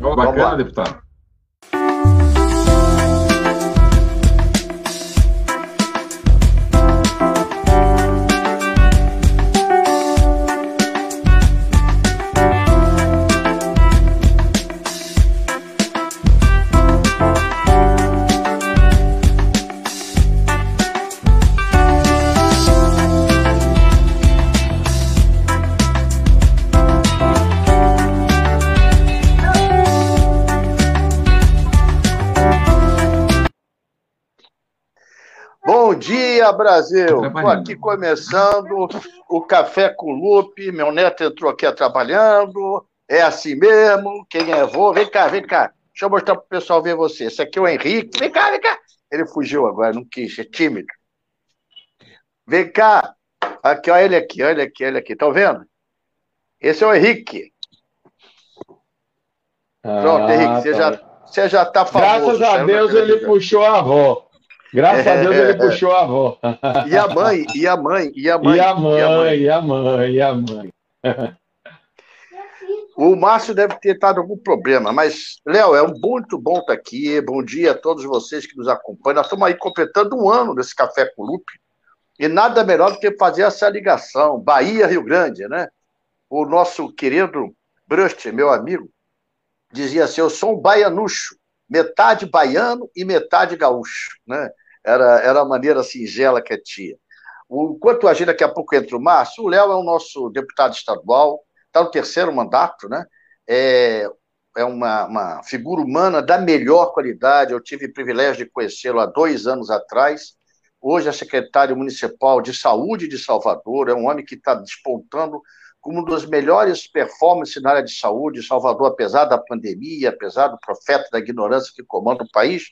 Oh, bacana, deputado. Brasil! Estou aqui começando o Café com Lupe. Meu neto entrou aqui trabalhando. É assim mesmo. Quem é vô? Vem cá, vem cá. Deixa eu mostrar para o pessoal ver você. Esse aqui é o Henrique. Vem cá, vem cá. Ele fugiu agora, não quis, é tímido. Vem cá. Aqui, olha ele aqui, olha aqui, olha aqui. Estão vendo? Esse é o Henrique. Pronto, ah, Henrique, você, tá. já, você já está famoso. Graças a Deus ele puxou a avó. Graças a Deus ele puxou a avó. E a mãe, e a mãe, e a mãe. E a mãe, e a mãe, e a mãe. O Márcio deve ter dado algum problema, mas, Léo, é muito bom estar aqui. Bom dia a todos vocês que nos acompanham. Nós estamos aí completando um ano desse Café com Lupe. E nada melhor do que fazer essa ligação. Bahia-Rio Grande, né? O nosso querido Brust, meu amigo, dizia assim: Eu sou um baianucho, metade baiano e metade gaúcho, né? Era, era a maneira singela que tinha. Enquanto a gente daqui a pouco entra o Márcio, o Léo é o nosso deputado estadual, está no terceiro mandato, né? É, é uma, uma, figura humana da melhor qualidade. Eu tive o privilégio de conhecê-lo há dois anos atrás. Hoje é secretário municipal de saúde de Salvador. É um homem que está despontando como uma das melhores performances na área de saúde. Salvador, apesar da pandemia, apesar do profeta da ignorância que comanda o país,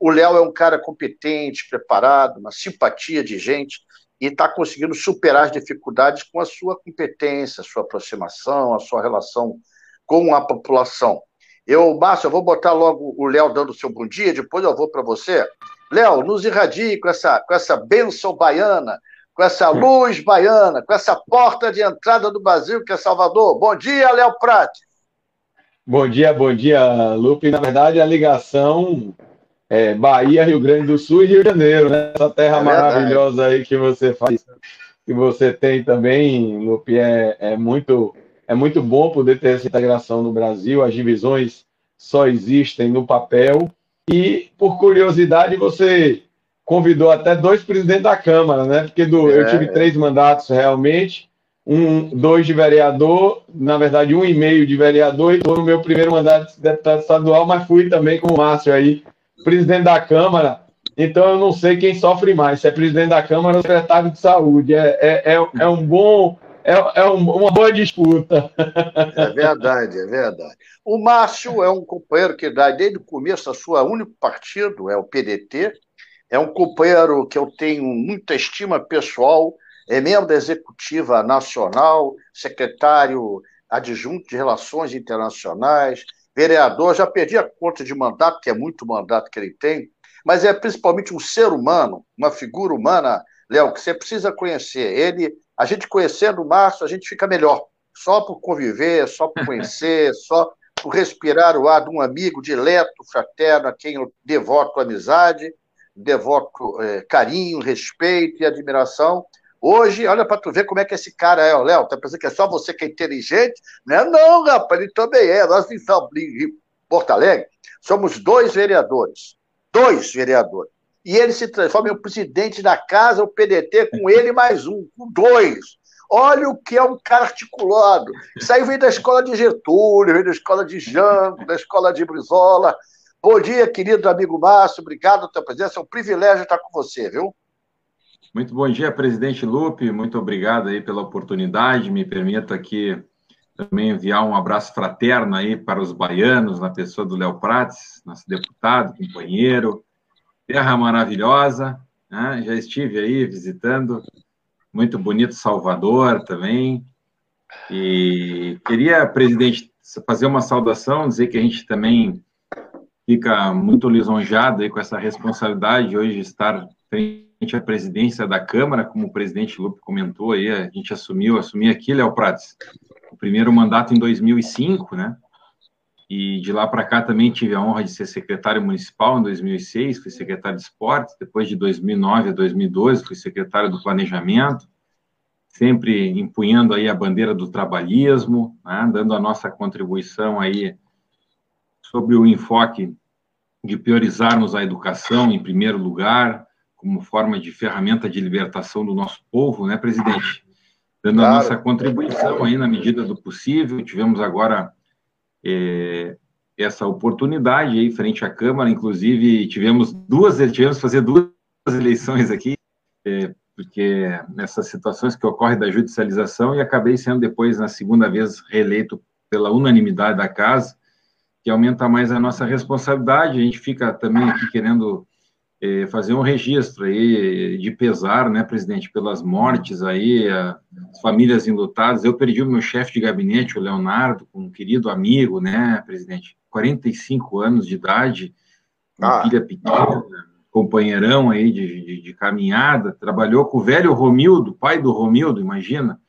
o Léo é um cara competente, preparado, uma simpatia de gente e está conseguindo superar as dificuldades com a sua competência, a sua aproximação, a sua relação com a população. Eu, Márcio, eu vou botar logo o Léo dando seu bom dia, depois eu vou para você. Léo, nos irradie com essa, com essa bênção baiana, com essa luz baiana, com essa porta de entrada do Brasil, que é Salvador. Bom dia, Léo Prati. Bom dia, bom dia, Lupe. Na verdade, a ligação é, Bahia, Rio Grande do Sul e Rio de Janeiro, né? Essa terra é maravilhosa aí que você faz, que você tem também, Lupe, é, é, muito, é muito bom poder ter essa integração no Brasil. As divisões só existem no papel. E, por curiosidade, você convidou até dois presidentes da Câmara, né? Porque do, é, eu tive é. três mandatos realmente, um, dois de vereador, na verdade, um e meio de vereador, e estou no meu primeiro mandato de deputado estadual, mas fui também com o Márcio aí presidente da Câmara, então eu não sei quem sofre mais, se é presidente da Câmara ou secretário de saúde. É, é, é, é um bom. É, é uma boa disputa. É verdade, é verdade. O Márcio é um companheiro que dá desde o começo a sua único partido, é o PDT. É um companheiro que eu tenho muita estima pessoal, é membro da executiva nacional, secretário adjunto de Relações Internacionais, vereador, já perdi a conta de mandato, que é muito mandato que ele tem, mas é principalmente um ser humano, uma figura humana, Léo, que você precisa conhecer. Ele, a gente conhecendo o Márcio, a gente fica melhor. Só por conviver, só por conhecer, só por respirar o ar de um amigo dileto, fraterno, a quem eu devoto amizade, devoto é, carinho, respeito e admiração. Hoje, olha para tu ver como é que esse cara é, Léo. Tá pensando que é só você que é inteligente? Não é não, rapaz, ele também é. Nós em Porto Alegre somos dois vereadores. Dois vereadores. E ele se transforma em um presidente da casa, o PDT, com ele mais um, com dois. Olha o que é um cara articulado. Isso aí vem da escola de Getúlio, vem da escola de Jango, da escola de Brizola. Bom dia, querido amigo Márcio. Obrigado pela tua presença. É um privilégio estar com você, viu? Muito bom dia, presidente Lupe. Muito obrigado aí pela oportunidade. Me permito aqui também enviar um abraço fraterno aí para os baianos, na pessoa do Léo Prates, nosso deputado, companheiro. Terra maravilhosa, né? já estive aí visitando. Muito bonito Salvador também. E queria, presidente, fazer uma saudação, dizer que a gente também fica muito lisonjado com essa responsabilidade de hoje estar frente a presidência da Câmara, como o presidente Lupe comentou aí, a gente assumiu, assumi aqui, Léo Prates, o primeiro mandato em 2005, né? e de lá para cá também tive a honra de ser secretário municipal em 2006, fui secretário de esportes, depois de 2009 a 2012 fui secretário do planejamento, sempre empunhando aí a bandeira do trabalhismo, né, dando a nossa contribuição aí sobre o enfoque de priorizarmos a educação em primeiro lugar, como forma de ferramenta de libertação do nosso povo, né, presidente? Dando claro. a nossa contribuição aí na medida do possível. Tivemos agora é, essa oportunidade aí frente à Câmara, inclusive tivemos duas, tivemos que fazer duas eleições aqui, é, porque nessas situações que ocorrem da judicialização e acabei sendo depois na segunda vez reeleito pela unanimidade da casa, que aumenta mais a nossa responsabilidade. A gente fica também aqui querendo é, fazer um registro aí de pesar, né, presidente, pelas mortes aí, as famílias enlutadas. Eu perdi o meu chefe de gabinete, o Leonardo, um querido amigo, né, presidente, 45 anos de idade, ah. filha pequena, companheirão aí de, de, de, caminhada, trabalhou com o velho Romildo, pai do Romildo, imagina,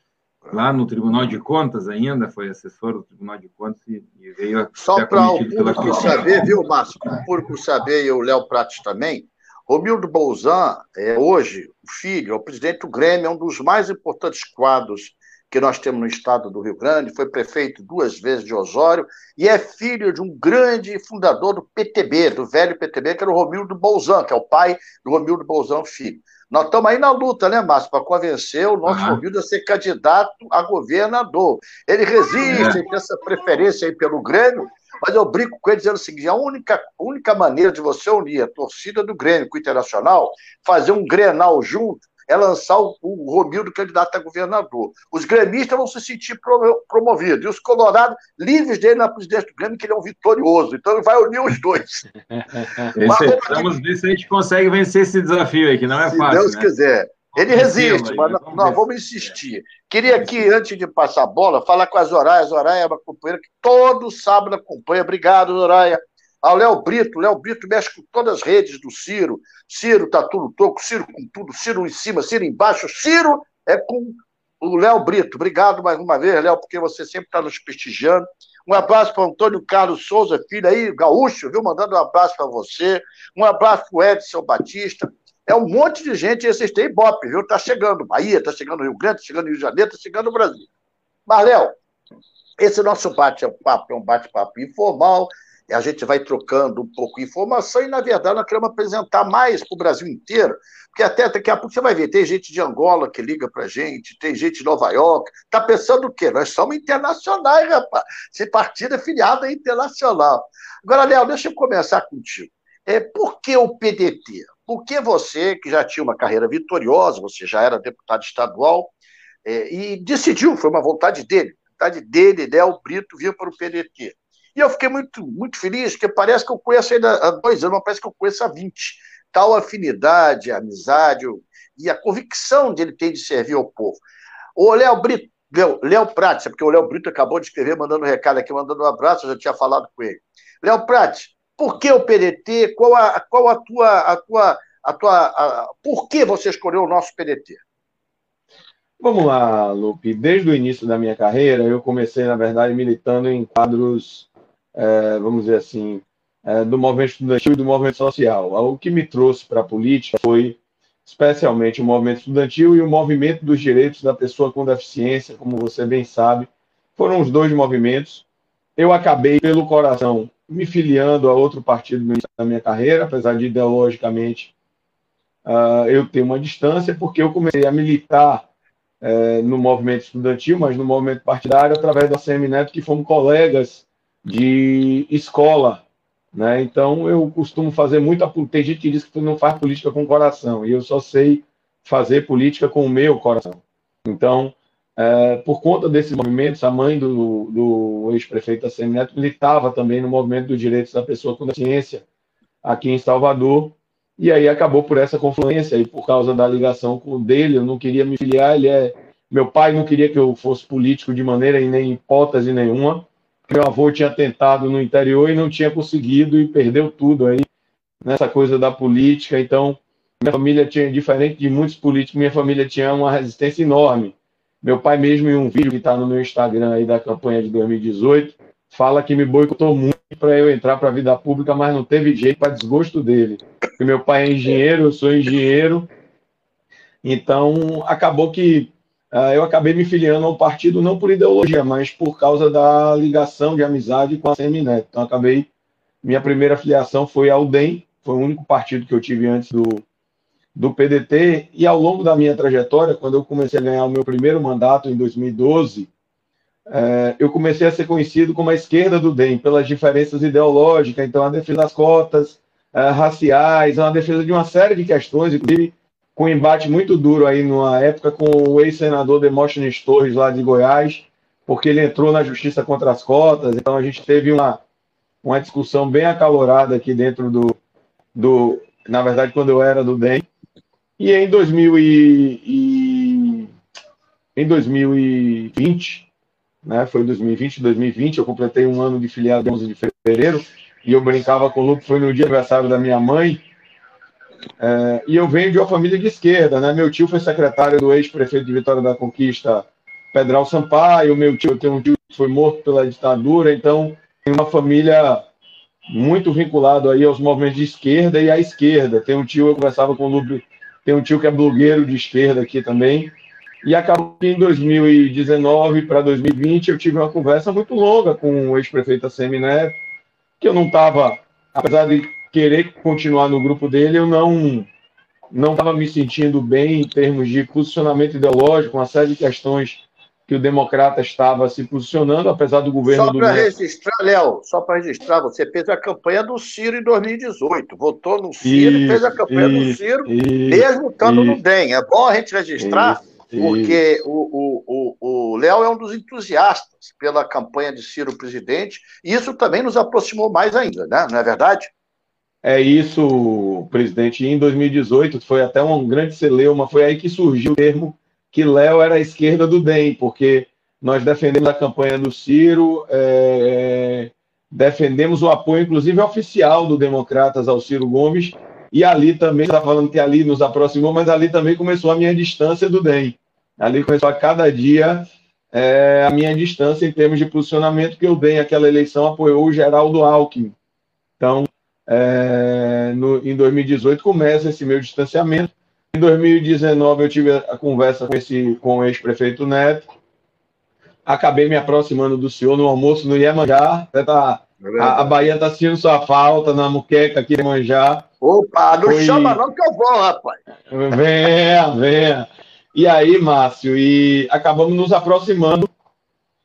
lá no Tribunal de Contas ainda, foi assessor do Tribunal de Contas e, e veio Só para o público saber, viu, Márcio? O público saber e o Léo Prates também, Romildo Bolzan é hoje o filho, é o presidente do Grêmio, é um dos mais importantes quadros que nós temos no estado do Rio Grande, foi prefeito duas vezes de Osório e é filho de um grande fundador do PTB, do velho PTB, que era o Romildo Bolzan, que é o pai do Romildo Bolzan Filho. Nós estamos aí na luta, né, Márcio, para convencer o nosso uhum. Romildo a ser candidato a governador. Ele resiste, é. tem essa preferência aí pelo Grêmio, mas eu brinco com ele dizendo o seguinte: a única, única maneira de você unir a torcida do Grêmio com o Internacional, fazer um grenal junto, é lançar o, o Romildo candidato a governador. Os gremistas vão se sentir pro, promovidos, e os colorados livres dele na presidência do Grêmio, que ele é um vitorioso. Então ele vai unir os dois. Vamos ver se a gente consegue vencer esse desafio aí, que não é se fácil. Se Deus né? quiser. Ele resiste, mas nós, nós vamos insistir. Queria aqui, antes de passar a bola, falar com a Zoraia. A Zoraia é uma companheira que todo sábado acompanha. Obrigado, Zoraia. Ao Léo Brito. Léo Brito mexe com todas as redes do Ciro. Ciro tá tudo toco, Ciro com tudo, Ciro em cima, Ciro embaixo. Ciro é com o Léo Brito. Obrigado mais uma vez, Léo, porque você sempre está nos prestigiando. Um abraço para Antônio Carlos Souza, filho aí, gaúcho, viu? Mandando um abraço para você. Um abraço para o Edson Batista. É um monte de gente, e vocês têm Ibope, viu? Está chegando Bahia, está chegando Rio Grande, está chegando Rio de Janeiro, está chegando Brasil. Mas, Léo, esse nosso bate-papo é um bate-papo informal, a gente vai trocando um pouco de informação, e, na verdade, nós queremos apresentar mais para o Brasil inteiro, porque até daqui a pouco você vai ver, tem gente de Angola que liga para a gente, tem gente de Nova York, está pensando o quê? Nós somos internacionais, rapaz. Esse partido é filiado é internacional. Agora, Léo, deixa eu começar contigo. É, por que o PDT? Por que você, que já tinha uma carreira vitoriosa, você já era deputado estadual, é, e decidiu, foi uma vontade dele, vontade dele, Léo Brito, vir para o PDT. E eu fiquei muito, muito feliz, porque parece que eu conheço ainda há dois anos, mas parece que eu conheço há 20. Tal afinidade, amizade e a convicção dele tem de servir ao povo. O Léo Brito, Léo Prates, porque o Léo Brito acabou de escrever, mandando um recado aqui, mandando um abraço, eu já tinha falado com ele. Léo Prates, por que o PDT? Qual a, qual a tua. A tua, a tua a, por que você escolheu o nosso PDT? Vamos lá, Lupe. Desde o início da minha carreira, eu comecei, na verdade, militando em quadros, é, vamos dizer assim, é, do movimento estudantil e do movimento social. O que me trouxe para a política foi especialmente o movimento estudantil e o movimento dos direitos da pessoa com deficiência, como você bem sabe. Foram os dois movimentos. Eu acabei, pelo coração, me filiando a outro partido no início da minha carreira, apesar de ideologicamente uh, eu ter uma distância, porque eu comecei a militar uh, no movimento estudantil, mas no movimento partidário, através da CM Neto, que fomos colegas de escola. Né? Então, eu costumo fazer muita. Tem gente que diz que não faz política com coração, e eu só sei fazer política com o meu coração. Então, é, por conta desses movimentos, a mãe do, do ex-prefeito da Semineto militava também no movimento dos direitos da pessoa com deficiência aqui em Salvador, e aí acabou por essa confluência, e por causa da ligação com dele, eu não queria me filiar, ele é... Meu pai não queria que eu fosse político de maneira e nem hipótese nenhuma, meu avô tinha tentado no interior e não tinha conseguido e perdeu tudo aí nessa coisa da política, então minha família tinha, diferente de muitos políticos, minha família tinha uma resistência enorme. Meu pai mesmo, em um vídeo que está no meu Instagram aí da campanha de 2018, fala que me boicotou muito para eu entrar para a vida pública, mas não teve jeito para desgosto dele. Porque meu pai é engenheiro, eu sou engenheiro, então acabou que eu acabei me filiando ao partido não por ideologia, mas por causa da ligação de amizade com a Semineto. Então acabei, minha primeira filiação foi ao DEM, foi o único partido que eu tive antes do, do PDT, e ao longo da minha trajetória, quando eu comecei a ganhar o meu primeiro mandato em 2012, é, eu comecei a ser conhecido como a esquerda do DEM, pelas diferenças ideológicas, então a defesa das cotas é, raciais, a defesa de uma série de questões, inclusive com um embate muito duro aí numa época com o ex-senador Demóstenes Torres, lá de Goiás, porque ele entrou na justiça contra as cotas, então a gente teve uma, uma discussão bem acalorada aqui dentro do, do, na verdade, quando eu era do DEM, e em 2000 e, e em 2020 né? Foi em 2020, 2020, eu completei um ano de filiado 11 de fevereiro, e eu brincava com o Luke, foi no dia aniversário da minha mãe, é, e eu venho de uma família de esquerda, né? Meu tio foi secretário do ex-prefeito de Vitória da Conquista, Pedral Sampaio, meu tio, tenho um tio que foi morto pela ditadura, então tem uma família muito vinculado aí aos movimentos de esquerda e à esquerda. Tem um tio, eu conversava com o Lupe, tem um tio que é blogueiro de esquerda aqui também, e acabou que em 2019 para 2020 eu tive uma conversa muito longa com o ex-prefeito ACM Neto, que eu não estava, apesar de querer continuar no grupo dele, eu não não estava me sentindo bem em termos de posicionamento ideológico, uma série de questões que o democrata estava se posicionando, apesar do governo só do. Só para registrar, Léo, só para registrar, você fez a campanha do Ciro em 2018, votou no Ciro e fez a campanha isso, do Ciro, isso, mesmo estando isso, no DEM. É bom a gente registrar porque o, o, o Léo é um dos entusiastas pela campanha de Ciro presidente, e isso também nos aproximou mais ainda, né? não é verdade? É isso, presidente. Em 2018 foi até um grande celeuma, foi aí que surgiu o termo que Léo era a esquerda do DEM, porque nós defendemos a campanha do Ciro, é, defendemos o apoio, inclusive oficial do Democratas ao Ciro Gomes, e ali também, está falando que ali nos aproximou, mas ali também começou a minha distância do DEM. Ali começou a cada dia é, a minha distância em termos de posicionamento, que o DEM, aquela eleição, apoiou o Geraldo Alckmin. Então, é, no, em 2018 começa esse meu distanciamento. Em 2019 eu tive a conversa com, esse, com o ex-prefeito Neto. Acabei me aproximando do senhor no almoço no Iemanjá. Tá, é a, a Bahia está sentindo sua falta na muqueca aqui em Iemanjá. Opa, não Foi... chama não que eu vou, rapaz. Venha, venha. E aí, Márcio, e acabamos nos aproximando,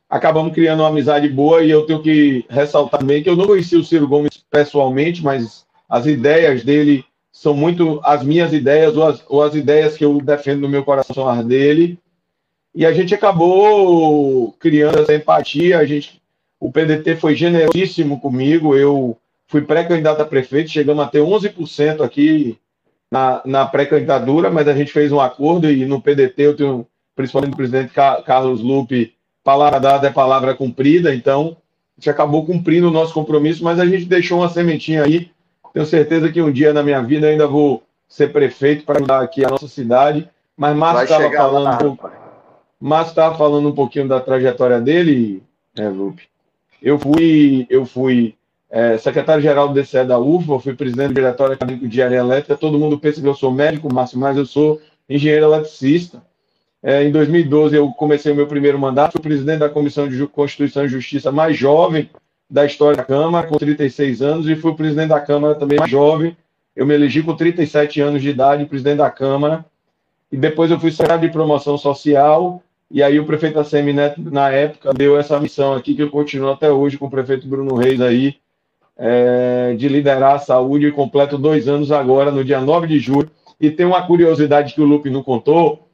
acabamos criando uma amizade boa, e eu tenho que ressaltar também que eu não conheci o Ciro Gomes pessoalmente, mas as ideias dele são muito as minhas ideias, ou as, ou as ideias que eu defendo no meu coração as dele. E a gente acabou criando essa empatia, a gente, o PDT foi generosíssimo comigo, eu fui pré-candidato a prefeito, chegamos a ter 11% aqui na, na pré-candidatura, mas a gente fez um acordo e no PDT eu tenho, principalmente o presidente Carlos Lupe, palavra dada é palavra cumprida, então a gente acabou cumprindo o nosso compromisso, mas a gente deixou uma sementinha aí. Tenho certeza que um dia na minha vida ainda vou ser prefeito para ajudar aqui a nossa cidade. Mas Márcio estava falando, um pouco, falando um pouquinho da trajetória dele, né, Lupe. Eu fui, eu fui é, secretário-geral do DCE da UFBA, fui presidente do Diretório Acadêmico de Área Elétrica. Todo mundo pensa que eu sou médico, Márcio, mas eu sou engenheiro eletricista. É, em 2012, eu comecei o meu primeiro mandato, fui presidente da Comissão de Constituição e Justiça mais jovem da história da Câmara, com 36 anos, e fui presidente da Câmara também mais jovem. Eu me elegi com 37 anos de idade, presidente da Câmara. E depois eu fui secretário de Promoção Social, e aí o prefeito ACM Neto, na época, deu essa missão aqui, que eu continuo até hoje com o prefeito Bruno Reis aí, é, de liderar a saúde e completo dois anos agora, no dia 9 de julho. E tem uma curiosidade que o Lupe não contou,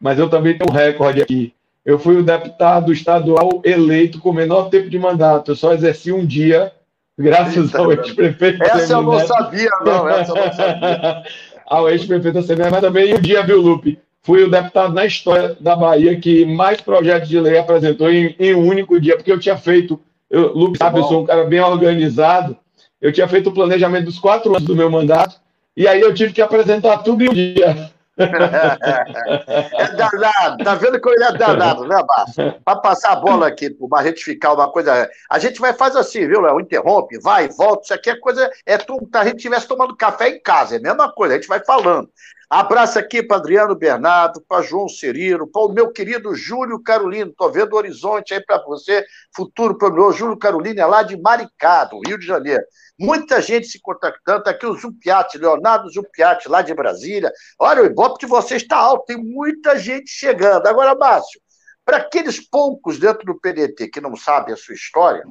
mas eu também tenho um recorde aqui. Eu fui o deputado estadual eleito com o menor tempo de mandato. Eu só exerci um dia, graças Eita, ao ex-prefeito. Essa eu não sabia, não. Essa eu não sabia. ao ex-prefeito Semineto, mas também um dia, viu, Lupe? Fui o deputado na história da Bahia que mais projetos de lei apresentou em, em um único dia, porque eu tinha feito eu, Lupe sabe, eu sou um cara bem organizado. Eu tinha feito o planejamento dos quatro anos do meu mandato, e aí eu tive que apresentar tudo em um dia. É danado, tá vendo que ele é danado, né, Márcio? Para passar a bola aqui, para retificar uma coisa. A gente vai fazer assim, viu, Léo? Interrompe, vai, volta. Isso aqui é coisa. É como a gente estivesse tomando café em casa, é a mesma coisa, a gente vai falando. Abraço aqui para Adriano Bernardo, para João Cirilo, para o meu querido Júlio Carolino. Estou vendo o horizonte aí para você, futuro meu Júlio Carolino, é lá de Maricado, Rio de Janeiro. Muita gente se contactando. Tá aqui o Zumpiati, Leonardo Zumpiati, lá de Brasília. Olha, o Ibope de vocês está alto, tem muita gente chegando. Agora, Márcio, para aqueles poucos dentro do PDT que não sabem a sua história,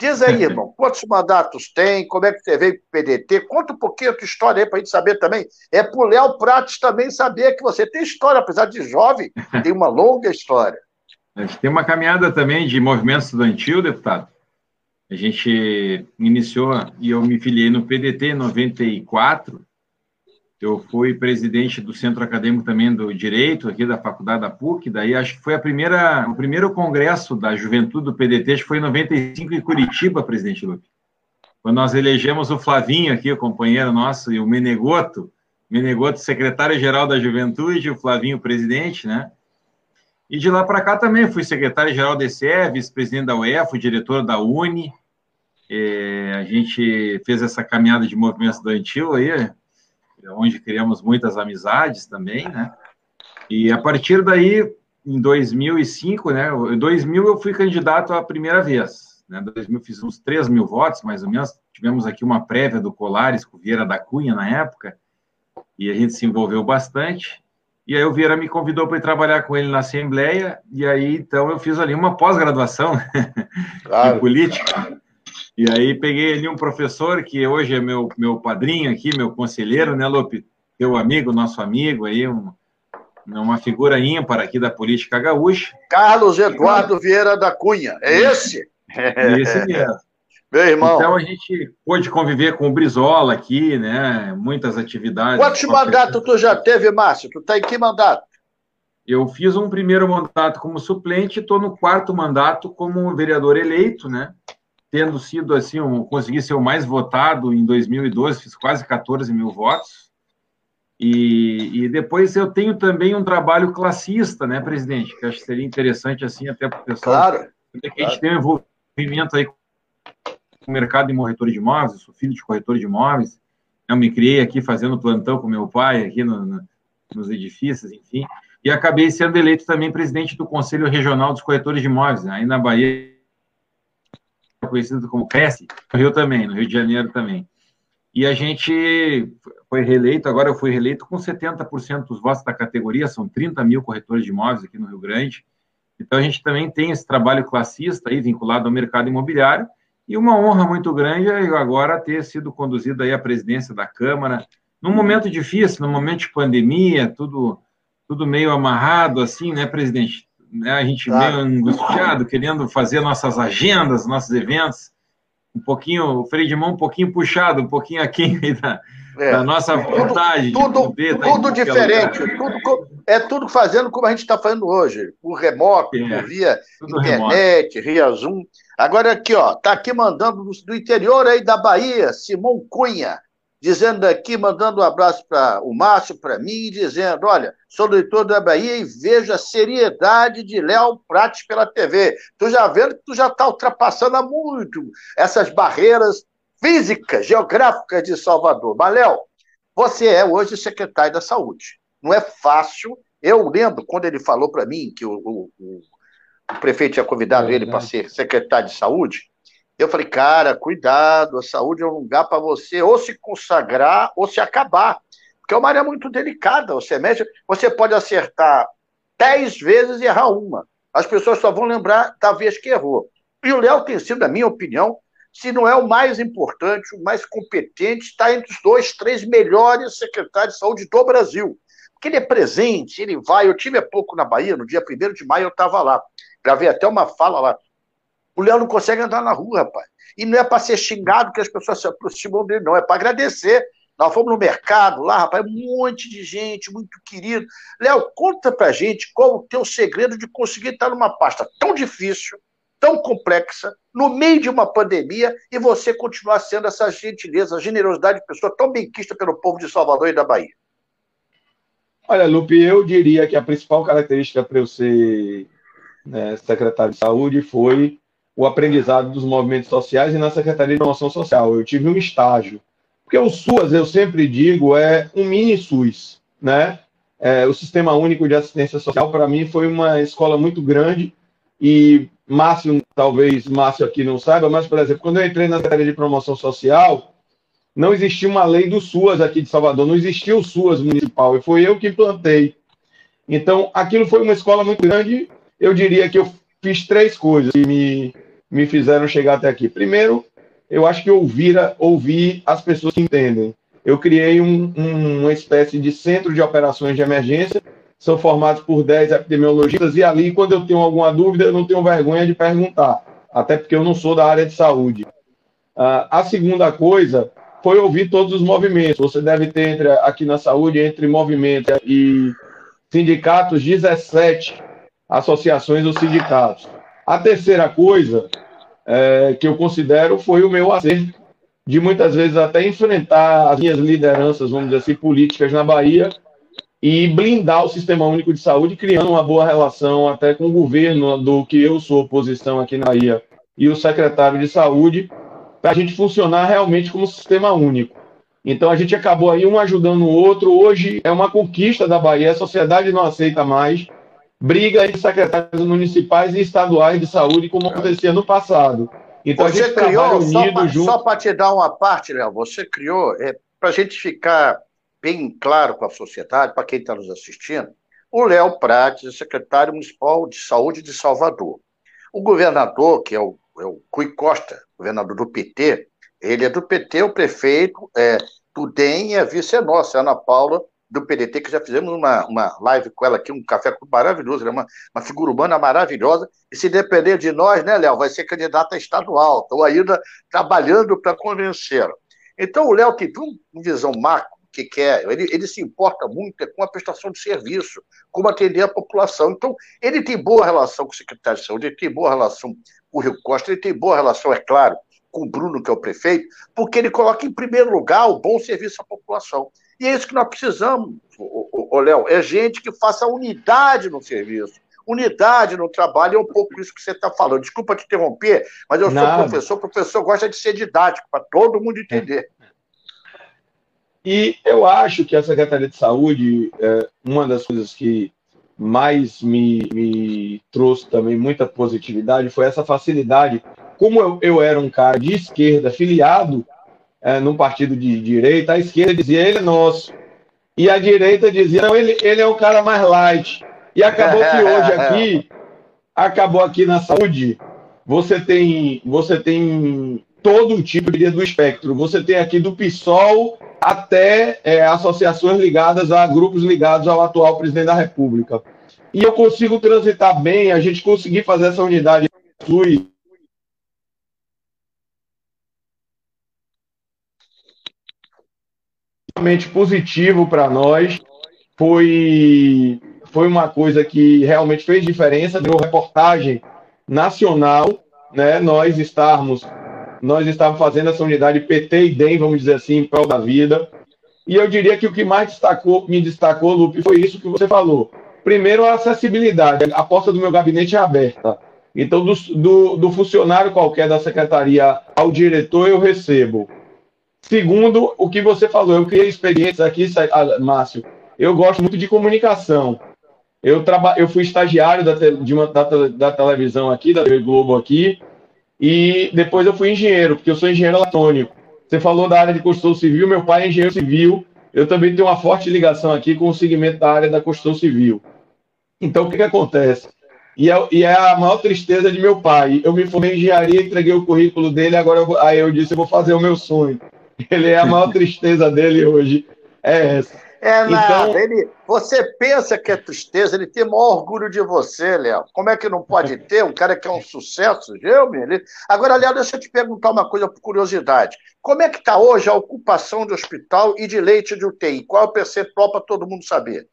Diz aí, irmão, quantos mandatos tem? Como é que você veio para o PDT? Conta um pouquinho a tua história aí para a gente saber também. É para o Léo Prates também saber que você tem história, apesar de jovem, tem uma longa história. Tem uma caminhada também de movimento estudantil, deputado. A gente iniciou, e eu me filiei no PDT em 94, eu fui presidente do Centro Acadêmico também do Direito, aqui da Faculdade da PUC, daí acho que foi a primeira, o primeiro congresso da juventude do PDT, acho que foi em 95 em Curitiba, presidente Lupe. Quando nós elegemos o Flavinho aqui, o companheiro nosso, e o Menegoto, Menegoto, secretário-geral da Juventude, o Flavinho, presidente, né? E de lá para cá também fui secretário-geral da ECE, vice-presidente da UEFA, diretor da UNE. É, a gente fez essa caminhada de movimento estudantil aí, onde criamos muitas amizades também, né? E a partir daí, em 2005, né? Em 2000 eu fui candidato a primeira vez, né? Em 2000 fiz uns 3 mil votos, mais ou menos. Tivemos aqui uma prévia do Colares com Vieira da Cunha na época, e a gente se envolveu bastante. E aí o Vieira me convidou para ir trabalhar com ele na Assembleia, e aí então eu fiz ali uma pós-graduação claro. em política. E aí peguei ali um professor que hoje é meu, meu padrinho aqui, meu conselheiro, né, Lope? Teu amigo, nosso amigo aí, um, uma figura ímpar aqui da política gaúcha. Carlos Eduardo Vieira da Cunha, é esse? É esse mesmo. Meu irmão. Então a gente pôde conviver com o Brizola aqui, né? Muitas atividades. Quantos mandatos tu já teve, Márcio? Tu tá em que mandato? Eu fiz um primeiro mandato como suplente, estou no quarto mandato como vereador eleito, né? tendo sido assim, um, consegui ser o mais votado em 2012, fiz quase 14 mil votos. E, e, depois eu tenho também um trabalho classista, né, presidente? Que acho que seria interessante, assim, até para o pessoal. Claro. Que a gente tem um envolvimento aí mercado de corretor de imóveis, sou filho de corretor de imóveis. Eu me criei aqui fazendo plantão com meu pai, aqui no, no, nos edifícios, enfim. E acabei sendo eleito também presidente do Conselho Regional dos Corretores de Imóveis, né? aí na Bahia conhecido como Cresce, no Rio também, no Rio de Janeiro também. E a gente foi reeleito, agora eu fui reeleito com 70% dos votos da categoria, são 30 mil corretores de imóveis aqui no Rio Grande. Então a gente também tem esse trabalho classista aí vinculado ao mercado imobiliário e uma honra muito grande é agora ter sido conduzido aí à presidência da Câmara num momento difícil, num momento de pandemia, tudo tudo meio amarrado assim, né, presidente? né, a gente claro. meio angustiado, querendo fazer nossas agendas, nossos eventos, um pouquinho, o freio de mão um pouquinho puxado, um pouquinho aquém da, é. da nossa vontade. Tudo, tudo, tudo diferente, tudo, é tudo fazendo como a gente está fazendo hoje, por remoto, é, por via internet, remoto. via Zoom. Agora aqui, ó, tá aqui mandando do, interior aí da Bahia, Simão Cunha dizendo aqui, mandando um abraço para o Márcio, para mim, dizendo: olha, sou leitor da Bahia e vejo a seriedade de Léo Prates pela TV. Tu já vendo que tu já está ultrapassando há muito essas barreiras físicas, geográficas de Salvador. Mas, Léo, você é hoje secretário da Saúde. Não é fácil. Eu lembro quando ele falou para mim que o, o, o, prefeito tinha convidado é, ele para ser secretário de Saúde. Eu falei, cara, cuidado, a saúde é um lugar para você ou se consagrar ou se acabar. Porque é uma área muito delicada. Você mexe, você pode acertar dez vezes e errar uma. As pessoas só vão lembrar da vez que errou. E o Léo tem sido, na minha opinião, se não é o mais importante, o mais competente, está entre os dois, três melhores secretários de saúde do Brasil. Porque ele é presente, ele vai. Eu tive há pouco na Bahia, no dia 1 de maio, eu estava lá. Gravei até uma fala lá. O Léo não consegue andar na rua, rapaz. E não é para ser xingado que as pessoas se aproximam dele, não. É para agradecer. Nós fomos no mercado lá, rapaz, um monte de gente, muito querido. Léo, conta pra gente qual o teu segredo de conseguir estar numa pasta tão difícil, tão complexa, no meio de uma pandemia, e você continuar sendo essa gentileza, generosidade de pessoa tão benquista pelo povo de Salvador e da Bahia. Olha, Lupe, eu diria que a principal característica para eu ser né, secretário de saúde foi o aprendizado dos movimentos sociais e na Secretaria de Promoção Social. Eu tive um estágio. Porque o SUAS, eu sempre digo, é um mini SUS, né? É, o Sistema Único de Assistência Social, para mim, foi uma escola muito grande e Márcio, talvez Márcio aqui não saiba, mas, por exemplo, quando eu entrei na Secretaria de Promoção Social, não existia uma lei do SUAS aqui de Salvador, não existia o SUAS municipal, e foi eu que implantei. Então, aquilo foi uma escola muito grande. Eu diria que eu fiz três coisas que me, me fizeram chegar até aqui. Primeiro, eu acho que ouvir, ouvir as pessoas que entendem. Eu criei um, um, uma espécie de centro de operações de emergência, são formados por 10 epidemiologistas, e ali, quando eu tenho alguma dúvida, eu não tenho vergonha de perguntar, até porque eu não sou da área de saúde. Uh, a segunda coisa foi ouvir todos os movimentos. Você deve ter entre, aqui na saúde, entre movimentos e sindicatos, 17 associações ou sindicatos. A terceira coisa é, que eu considero foi o meu acerto de muitas vezes até enfrentar as minhas lideranças, vamos dizer assim, políticas na Bahia e blindar o Sistema Único de Saúde, criando uma boa relação até com o governo do que eu sou oposição aqui na Bahia e o secretário de Saúde, para a gente funcionar realmente como sistema único. Então a gente acabou aí um ajudando o outro. Hoje é uma conquista da Bahia, a sociedade não aceita mais briga entre secretários municipais e estaduais de saúde, como acontecia no passado. Então você a gente criou, unido só junto. Só para te dar uma parte, Léo, você criou, é, para a gente ficar bem claro com a sociedade, para quem está nos assistindo, o Léo Prates é secretário municipal de saúde de Salvador. O governador, que é o, é o Cui Costa, governador do PT, ele é do PT, o prefeito é, do DEM e a vice é nossa, Ana Paula do PDT, que já fizemos uma, uma live com ela aqui, um café maravilhoso, ela é uma, uma figura humana maravilhosa, e se depender de nós, né, Léo, vai ser candidata estadual, estou ainda trabalhando para convencê-la. Então, o Léo tem uma visão macro, que quer, ele, ele se importa muito com a prestação de serviço, como atender a população. Então, ele tem boa relação com o secretário de saúde, ele tem boa relação com o Rio Costa, ele tem boa relação, é claro, com o Bruno, que é o prefeito, porque ele coloca em primeiro lugar o bom serviço à população. E é isso que nós precisamos, ô, Léo, é gente que faça unidade no serviço, unidade no trabalho, é um pouco isso que você está falando. Desculpa te interromper, mas eu Nada. sou professor, professor gosta de ser didático, para todo mundo entender. E eu acho que a Secretaria de Saúde, é, uma das coisas que mais me, me trouxe também muita positividade foi essa facilidade. Como eu, eu era um cara de esquerda, filiado é, num partido de direita, a esquerda dizia ele é nosso. E a direita dizia, não, ele, ele é o cara mais light. E acabou que hoje aqui, acabou aqui na saúde, você tem, você tem todo o tipo de do espectro. Você tem aqui do PSOL até é, associações ligadas a grupos ligados ao atual presidente da República. E eu consigo transitar bem, a gente conseguir fazer essa unidade flui extremamente positivo para nós. Foi, foi uma coisa que realmente fez diferença, deu reportagem nacional, né? Nós estarmos nós estávamos fazendo essa unidade PT e DEM, vamos dizer assim, em prol da vida. E eu diria que o que mais destacou, me destacou, Lupe, foi isso que você falou. Primeiro, a acessibilidade. A porta do meu gabinete é aberta. Então, do, do, do funcionário qualquer da secretaria ao diretor, eu recebo. Segundo, o que você falou, eu criei experiências aqui, ah, Márcio. Eu gosto muito de comunicação. Eu, traba... eu fui estagiário da, te... de uma... da, da televisão aqui, da TV Globo aqui, e depois eu fui engenheiro, porque eu sou engenheiro eletrônico. Você falou da área de construção civil, meu pai é engenheiro civil. Eu também tenho uma forte ligação aqui com o segmento da área da construção civil. Então, o que, que acontece? E é, e é, a maior tristeza de meu pai. Eu me formei em engenharia, entreguei o currículo dele, agora eu, aí eu disse, eu vou fazer o meu sonho. Ele é a maior tristeza dele hoje. É essa. É nada. Então... Ele, você pensa que é tristeza, ele tem maior orgulho de você, Léo. Como é que não pode ter? Um cara que é um sucesso, viu, ele... Agora, Léo, deixa eu te perguntar uma coisa por curiosidade. Como é que está hoje a ocupação de hospital e de leite de UTI? Qual é o percentual para todo mundo saber?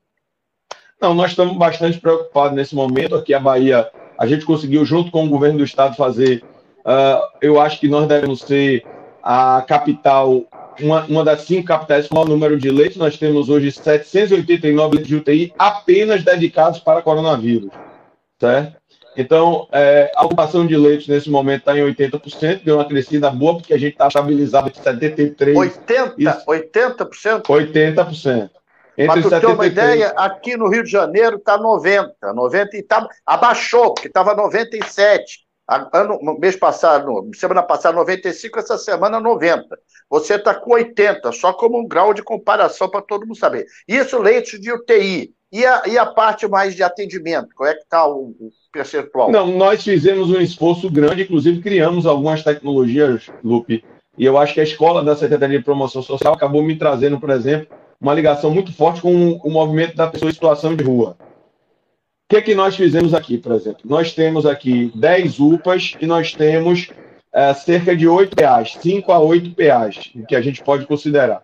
Não, nós estamos bastante preocupados nesse momento. Aqui a Bahia, a gente conseguiu, junto com o governo do estado, fazer. Uh, eu acho que nós devemos ser a capital uma, uma das cinco capitais com o maior número de leitos. Nós temos hoje 789 leitos de UTI apenas dedicados para coronavírus, certo? Então, é, a ocupação de leitos nesse momento está em 80%, deu uma crescida boa, porque a gente está estabilizado em 73%. 80%? Isso, 80%? 80%. Para tu ter uma ideia, aqui no Rio de Janeiro está 90%, 90% e tá, abaixou, porque estava 97%. Ano, mês passado, semana passada 95, essa semana 90. Você está com 80, só como um grau de comparação para todo mundo saber. Isso leitos de UTI. E a, e a parte mais de atendimento? Qual é que está o, o, percentual? Não, nós fizemos um esforço grande, inclusive criamos algumas tecnologias, Lupe, e eu acho que a escola da Secretaria de Promoção Social acabou me trazendo, por exemplo, uma ligação muito forte com o movimento da pessoa em situação de rua. Que, é que nós fizemos aqui, por exemplo? Nós temos aqui 10 UPAs e nós temos é, cerca de 8 PAs, 5 a 8 PAs, que a gente pode considerar.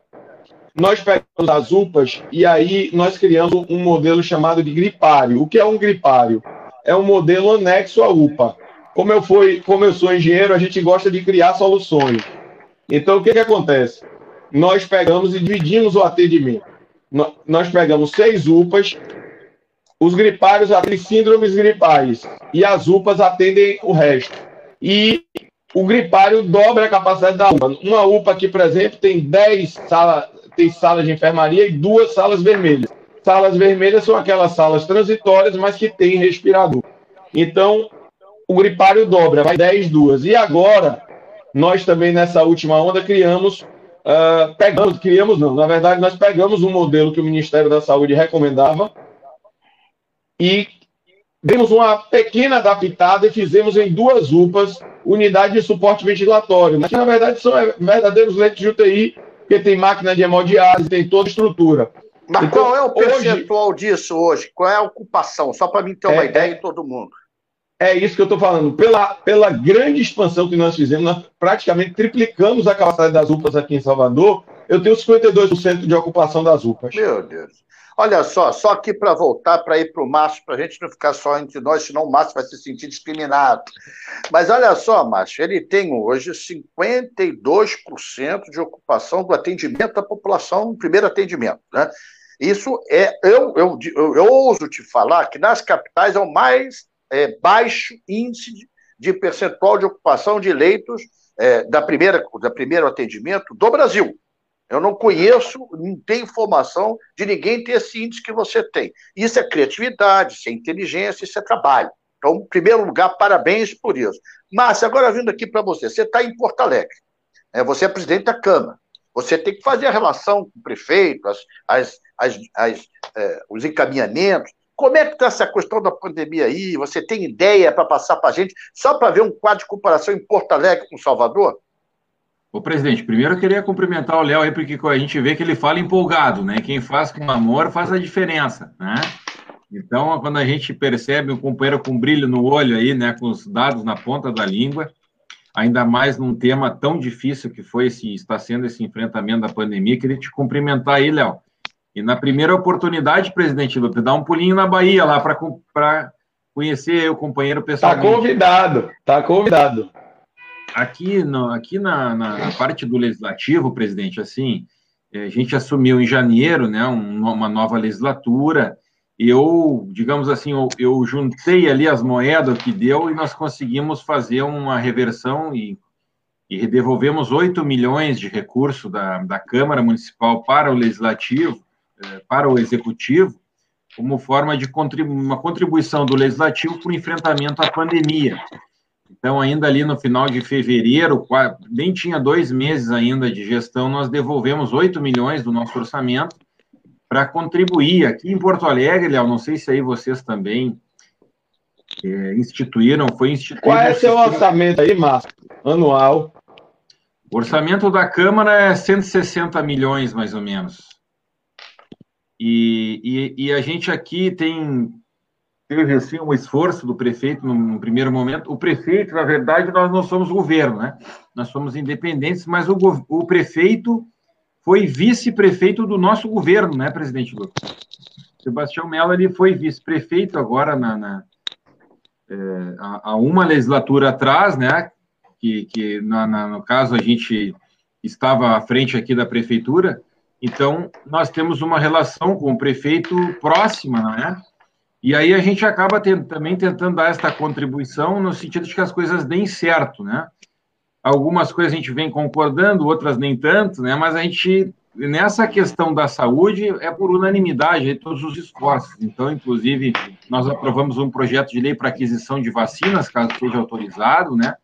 Nós pegamos as UPAs e aí nós criamos um modelo chamado de gripário. O que é um gripário? É um modelo anexo à UPA. Como eu, fui, como eu sou engenheiro, a gente gosta de criar soluções. Então, o que, que acontece? Nós pegamos e dividimos o atendimento. Nós pegamos seis UPAs, os gripários atendem síndromes gripais e as UPAs atendem o resto. E o gripário dobra a capacidade da UPA. Uma UPA aqui, por exemplo, tem 10 salas, tem salas de enfermaria e duas salas vermelhas. Salas vermelhas são aquelas salas transitórias, mas que têm respirador. Então, o gripário dobra, vai 10 duas. E agora, nós também nessa última onda criamos, uh, pegamos, criamos não, na verdade nós pegamos um modelo que o Ministério da Saúde recomendava e demos uma pequena adaptada e fizemos em duas UPAs unidade de suporte ventilatório, mas que na verdade são verdadeiros leitos de UTI porque tem máquina de hemodiálise, tem toda a estrutura. Mas então, qual é o percentual hoje, disso hoje? Qual é a ocupação? Só para mim ter uma é, ideia de todo mundo. É isso que eu estou falando. Pela, pela grande expansão que nós fizemos, nós praticamente triplicamos a capacidade das UPAs aqui em Salvador. Eu tenho 52% de ocupação das UPAs. Meu Deus. Olha só, só aqui para voltar, para ir para o Márcio, para a gente não ficar só entre nós, senão o Márcio vai se sentir discriminado. Mas olha só, Márcio, ele tem hoje 52% de ocupação do atendimento da população, primeiro atendimento. Né? Isso é, eu, eu, eu, eu ouso te falar que nas capitais é o mais é, baixo índice de, de, percentual de ocupação de leitos é, da primeira, da primeiro atendimento do Brasil. Eu não conheço, não tenho informação de ninguém ter esse índice que você tem. Isso é criatividade, isso é inteligência, isso é trabalho. Então, em primeiro lugar, parabéns por isso. Márcia, agora vindo aqui para você, você está em Porto Alegre, né? você é presidente da Câmara, você tem que fazer a relação com o prefeito, as, as, as, as é, os encaminhamentos. Como é que está essa questão da pandemia aí? Você tem ideia para passar para a gente, só para ver um quadro de comparação em Porto Alegre com Salvador? Ô, presidente, primeiro eu queria cumprimentar o Léo aí, porque a gente vê que ele fala empolgado, né? Quem faz com amor faz a diferença, né? Então, quando a gente percebe um companheiro com brilho no olho aí, né, com os dados na ponta da língua, ainda mais num tema tão difícil que foi esse, está sendo esse enfrentamento da pandemia, queria te cumprimentar aí, Léo. E na primeira oportunidade, presidente Lupe, dá um pulinho na Bahia lá para conhecer o companheiro pessoalmente. Está convidado, está convidado aqui, no, aqui na, na, parte do legislativo, presidente, assim, eh, a gente assumiu em janeiro, né, uma nova legislatura, eu, digamos assim, eu, eu, juntei ali as moedas que deu e nós conseguimos fazer uma reversão e, e devolvemos 8 milhões de recursos da, da Câmara Municipal para o Legislativo, eh, para o Executivo, como forma de contribu uma contribuição do Legislativo para o enfrentamento à pandemia. Então, ainda ali no final de fevereiro, nem tinha dois meses ainda de gestão, nós devolvemos 8 milhões do nosso orçamento para contribuir. Aqui em Porto Alegre, Léo, não sei se aí vocês também é, instituíram, foi instituído... Qual é o seu orçamento aí, Márcio? Anual? O orçamento da Câmara é 160 milhões, mais ou menos. E, e, e a gente aqui tem teve assim um esforço do prefeito no, primeiro momento. O prefeito, na verdade, nós não somos governo, né? Nós somos independentes, mas o, o prefeito foi vice-prefeito do nosso governo, né, presidente Lucas? Sebastião Mello ele foi vice-prefeito agora na, na é, há uma legislatura atrás, né? Que, que na, na, no caso a gente estava à frente aqui da prefeitura. Então, nós temos uma relação com o prefeito próxima, não é? E aí a gente acaba também tentando dar esta contribuição no sentido de que as coisas deem certo, né? Algumas coisas a gente vem concordando, outras nem tanto, né? Mas a gente, nessa questão da saúde, é por unanimidade de todos os esforços. Então, inclusive, nós aprovamos um projeto de lei para aquisição de vacinas, caso seja autorizado, né?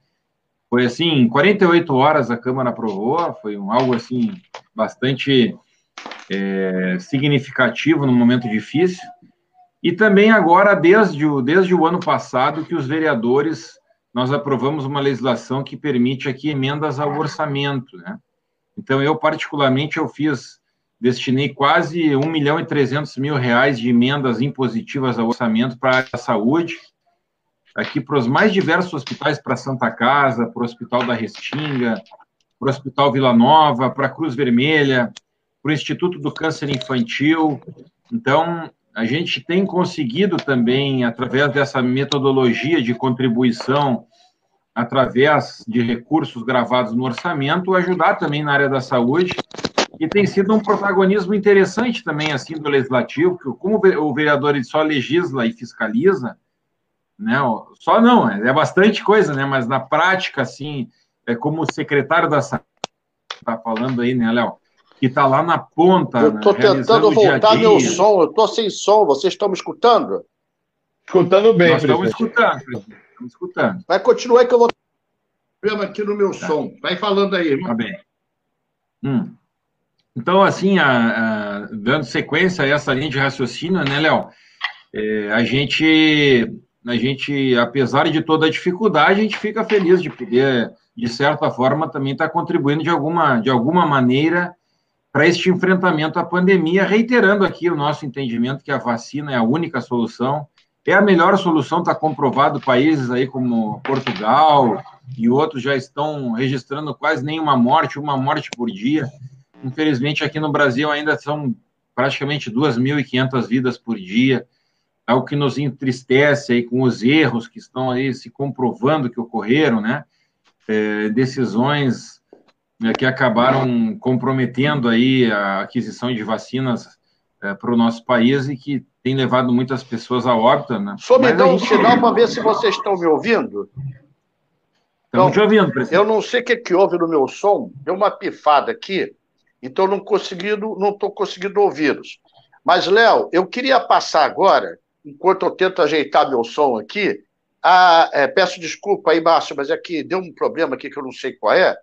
Foi assim, em 48 horas a Câmara aprovou, foi um, algo assim bastante é, significativo num momento difícil. E também agora, desde o, desde o ano passado, que os vereadores, nós aprovamos uma legislação que permite aqui emendas ao orçamento, né? Então, eu particularmente, eu fiz, destinei quase 1 milhão e 300 mil reais de emendas impositivas ao orçamento para a saúde, aqui para os mais diversos hospitais, para Santa Casa, para o Hospital da Restinga, para o Hospital Vila Nova, para a Cruz Vermelha, para o Instituto do Câncer Infantil. Então, a gente tem conseguido também, através dessa metodologia de contribuição, através de recursos gravados no orçamento, ajudar também na área da saúde, e tem sido um protagonismo interessante também, assim, do legislativo, que como o vereador só legisla e fiscaliza, né, só não, é bastante coisa, né, mas na prática, assim, é como o secretário da saúde está falando aí, né, Léo, que está lá na ponta. Eu estou né, tentando voltar dia -dia. meu som, eu estou sem som, vocês estão me escutando? Escutando bem, Nós estamos escutando, estamos escutando. Vai continuar aí que eu vou problema aqui no meu tá. som. Vai falando aí, irmão. Tá bem. Hum. Então, assim, a, a, dando sequência a essa linha de raciocínio, né, Léo? É, a gente, a gente, apesar de toda a dificuldade, a gente fica feliz de poder, de certa forma, também estar tá contribuindo de alguma, de alguma maneira para este enfrentamento à pandemia, reiterando aqui o nosso entendimento que a vacina é a única solução, é a melhor solução, está comprovado, países aí como Portugal e outros já estão registrando quase nenhuma morte, uma morte por dia. Infelizmente, aqui no Brasil ainda são praticamente 2.500 vidas por dia, é o que nos entristece aí com os erros que estão aí se comprovando que ocorreram, né? É, decisões né, que acabaram comprometendo aí a aquisição de vacinas é, para o nosso país e que tem levado muitas pessoas a óbito. Né? Só me dá um gente... sinal para ver se vocês estão me ouvindo. Estamos te ouvindo, presidente. Eu não sei o que, que houve no meu som, deu uma pifada aqui, então não conseguindo, não estou conseguindo ouvi-los. Mas, Léo, eu queria passar agora, enquanto eu tento ajeitar meu som aqui, a, é, peço desculpa aí, Márcio, mas aqui é deu um problema aqui que eu não sei qual é.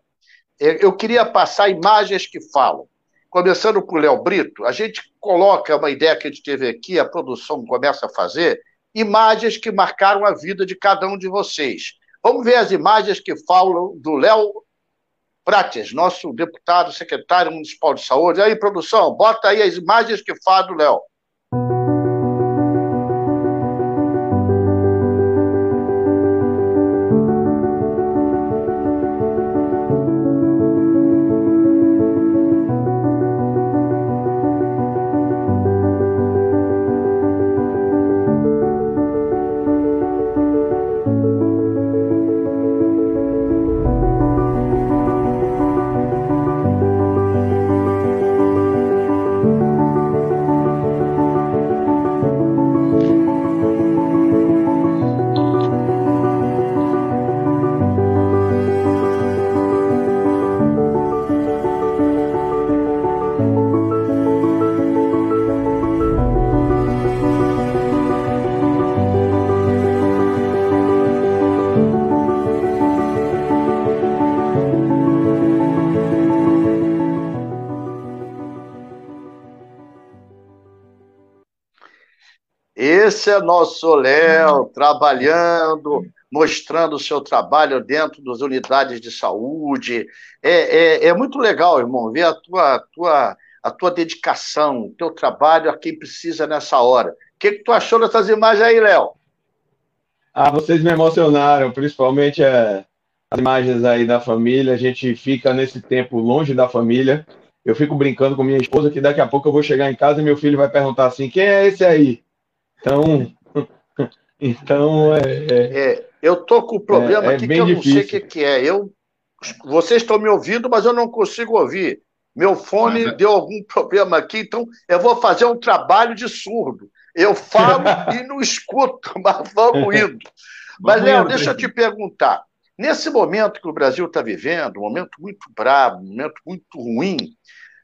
Eu queria passar imagens que falam. Começando com o Léo Brito, a gente coloca uma ideia que a gente teve aqui, a produção começa a fazer, imagens que marcaram a vida de cada um de vocês. Vamos ver as imagens que falam do Léo Prates, nosso deputado, secretário municipal de saúde. Aí, produção, bota aí as imagens que falam do Léo. Nosso Léo, trabalhando, mostrando o seu trabalho dentro das unidades de saúde. É, é, é muito legal, irmão, ver a tua, tua, a tua dedicação, o teu trabalho a quem precisa nessa hora. O que, que tu achou dessas imagens aí, Léo? Ah, vocês me emocionaram, principalmente é, as imagens aí da família. A gente fica nesse tempo longe da família. Eu fico brincando com minha esposa que daqui a pouco eu vou chegar em casa e meu filho vai perguntar assim: quem é esse aí? Então, então é, é, é, eu tô com o problema é, é aqui que eu difícil. não sei o que, que é. Eu vocês estão me ouvindo, mas eu não consigo ouvir. Meu fone mas... deu algum problema aqui, então eu vou fazer um trabalho de surdo. Eu falo e não escuto, mas vamos indo. Mas, Léo, deixa eu te perguntar. Nesse momento que o Brasil está vivendo, um momento muito bravo, um momento muito ruim,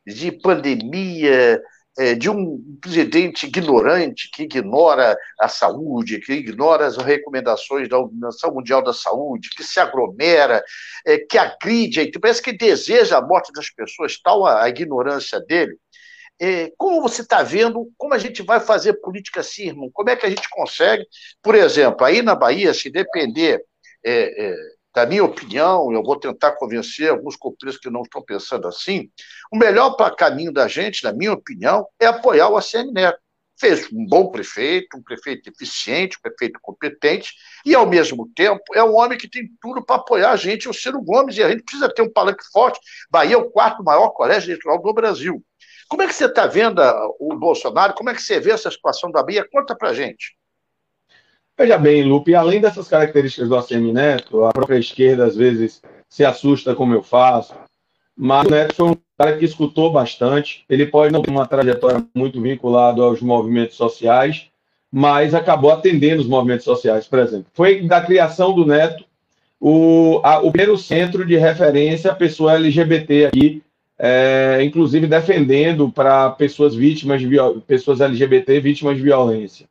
de pandemia, é, de um presidente ignorante que ignora a saúde, que ignora as recomendações da Organização Mundial da Saúde, que se aglomera, é, que agride, parece que deseja a morte das pessoas, tal a, a ignorância dele. É, como você está vendo, como a gente vai fazer política assim, irmão? Como é que a gente consegue, por exemplo, aí na Bahia, se depender é, é, da minha opinião, eu vou tentar convencer alguns companheiros que não estão pensando assim, o melhor para caminho da gente, na minha opinião, é apoiar o ACM Neto. Fez um bom prefeito, um prefeito eficiente, um prefeito competente, e, ao mesmo tempo, é um homem que tem tudo para apoiar a gente, o Ciro Gomes, e a gente precisa ter um palanque forte. Bahia é o quarto maior colégio eleitoral do Brasil. Como é que você está vendo o Bolsonaro? Como é que você vê essa situação da Bahia? Conta para gente. Veja bem, Lupe, além dessas características do ACM Neto, a própria esquerda às vezes se assusta como eu faço, mas o Neto foi um cara que escutou bastante. Ele pode não ter uma trajetória muito vinculada aos movimentos sociais, mas acabou atendendo os movimentos sociais, por exemplo. Foi da criação do Neto o, a, o primeiro centro de referência à pessoa LGBT aqui, é, inclusive defendendo para pessoas vítimas de pessoas LGBT vítimas de violência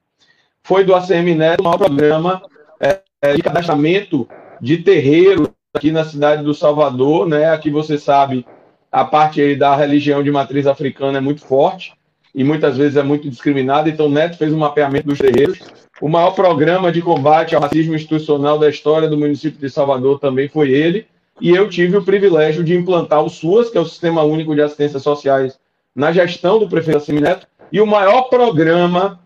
foi do ACM Neto o maior programa é, de cadastramento de terreiro aqui na cidade do Salvador, né? Aqui você sabe, a parte da religião de matriz africana é muito forte e muitas vezes é muito discriminada, então Neto fez um mapeamento dos terreiros. O maior programa de combate ao racismo institucional da história do município de Salvador também foi ele, e eu tive o privilégio de implantar o SUAS, que é o Sistema Único de Assistências Sociais, na gestão do prefeito ACM Neto, e o maior programa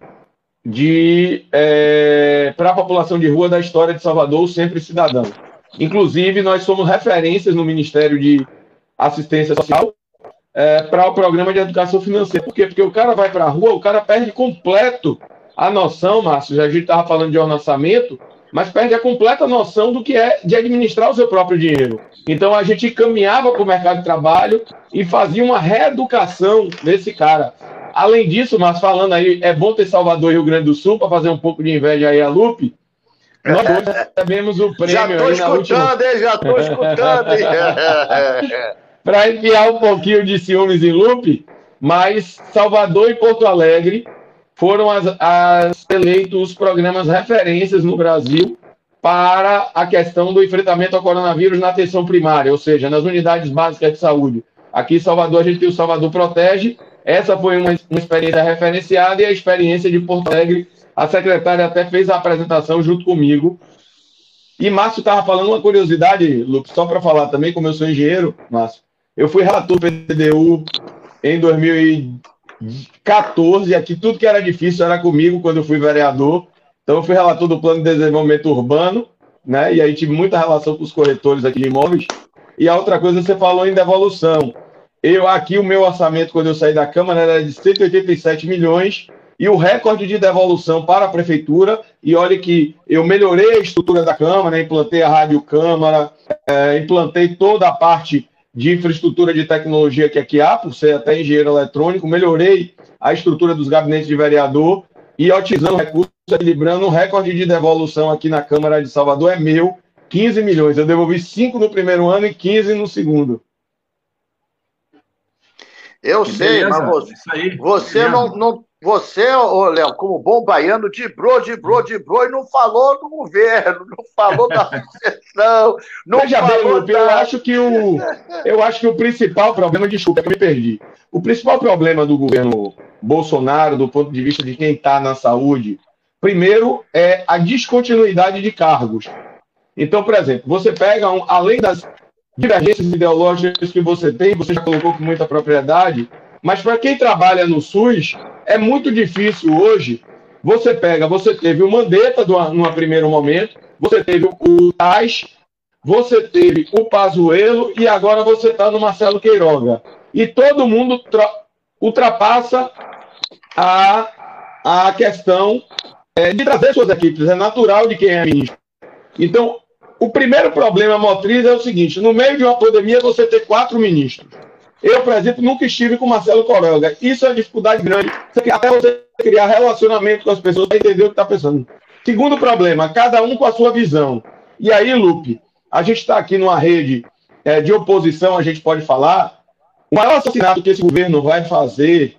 de é, para a população de rua da história de Salvador, sempre cidadão. Inclusive, nós somos referências no Ministério de Assistência Social é, para o programa de educação financeira. Por quê? Porque o cara vai para a rua, o cara perde completo a noção, Márcio, já a gente estava falando de orçamento, mas perde a completa noção do que é de administrar o seu próprio dinheiro. Então a gente caminhava para o mercado de trabalho e fazia uma reeducação desse cara. Além disso, mas falando aí, é bom ter Salvador e Rio Grande do Sul para fazer um pouco de inveja aí a Lupe. Nós recebemos o prêmio. Já estou escutando, última... hein? Já estou escutando, para enviar um pouquinho de ciúmes em Lupe, mas Salvador e Porto Alegre foram as, as eleitos os programas referências no Brasil para a questão do enfrentamento ao coronavírus na atenção primária, ou seja, nas unidades básicas de saúde. Aqui em Salvador, a gente tem o Salvador Protege, essa foi uma, uma experiência referenciada e a experiência de Porto Alegre, a secretária até fez a apresentação junto comigo. E Márcio estava falando uma curiosidade, Lucas, só para falar também, como eu sou engenheiro, Márcio. Eu fui relator do PDU em 2014, aqui tudo que era difícil era comigo quando eu fui vereador. Então eu fui relator do Plano de Desenvolvimento Urbano, né? E aí tive muita relação com os corretores aqui de imóveis. E a outra coisa, você falou em devolução. Eu aqui o meu orçamento quando eu saí da Câmara era de 187 milhões e o recorde de devolução para a prefeitura. E olha que eu melhorei a estrutura da Câmara, implantei a rádio Câmara, é, implantei toda a parte de infraestrutura de tecnologia que aqui há, por ser até engenheiro eletrônico, melhorei a estrutura dos gabinetes de vereador e otimizando recursos, equilibrando o recorde de devolução aqui na Câmara de Salvador é meu, 15 milhões. Eu devolvi 5 no primeiro ano e 15 no segundo. Eu que sei, beleza. mas você, aí, você não, não. Você, ô Léo, como bom baiano, dibrou, dibrou, dibrou e não falou do governo, não falou da sucessão, não Veja falou bem, da... eu acho que o eu acho que o principal problema, desculpa, eu me perdi. O principal problema do governo Bolsonaro, do ponto de vista de quem está na saúde, primeiro é a descontinuidade de cargos. Então, por exemplo, você pega, um, além das divergências ideológicas que você tem, você já colocou com muita propriedade, mas para quem trabalha no SUS, é muito difícil hoje. Você pega, você teve o Mandetta no primeiro momento, você teve o Tais, você teve o Pazuello e agora você está no Marcelo Queiroga. E todo mundo ultrapassa a, a questão é, de trazer suas equipes. É natural de quem é ministro. Então, O primeiro problema motriz é o seguinte: no meio de uma pandemia, você ter quatro ministros. Eu, por exemplo, nunca estive com Marcelo Coronga. Isso é uma dificuldade grande. Até você criar relacionamento com as pessoas para entender o que está pensando. Segundo problema, cada um com a sua visão. E aí, Lupe, a gente está aqui numa rede é, de oposição, a gente pode falar. O maior assassinato que esse governo vai fazer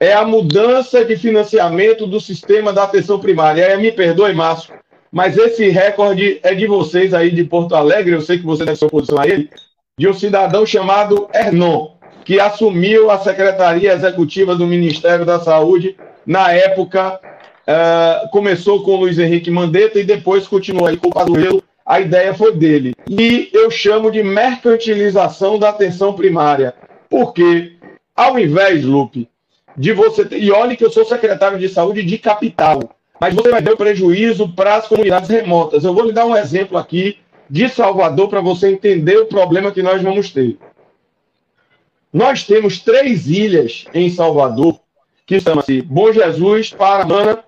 é a mudança de financiamento do sistema da atenção primária. me perdoe, Márcio, mas esse recorde é de vocês aí de Porto Alegre, eu sei que você deve ser oposição a ele, de um cidadão chamado Hernon, que assumiu a Secretaria Executiva do Ministério da Saúde na época, uh, começou com Luiz Henrique Mandetta e depois continuou aí com o Pazuello, a ideia foi dele. E eu chamo de mercantilização da atenção primária, porque ao invés, Lupe, de você. E olhe que eu sou secretário de saúde de capital, mas você vai ter prejuízo para as comunidades remotas. Eu vou lhe dar um exemplo aqui de Salvador para você entender o problema que nós vamos ter. Nós temos três ilhas em Salvador que chama-se Bom Jesus, Paramana,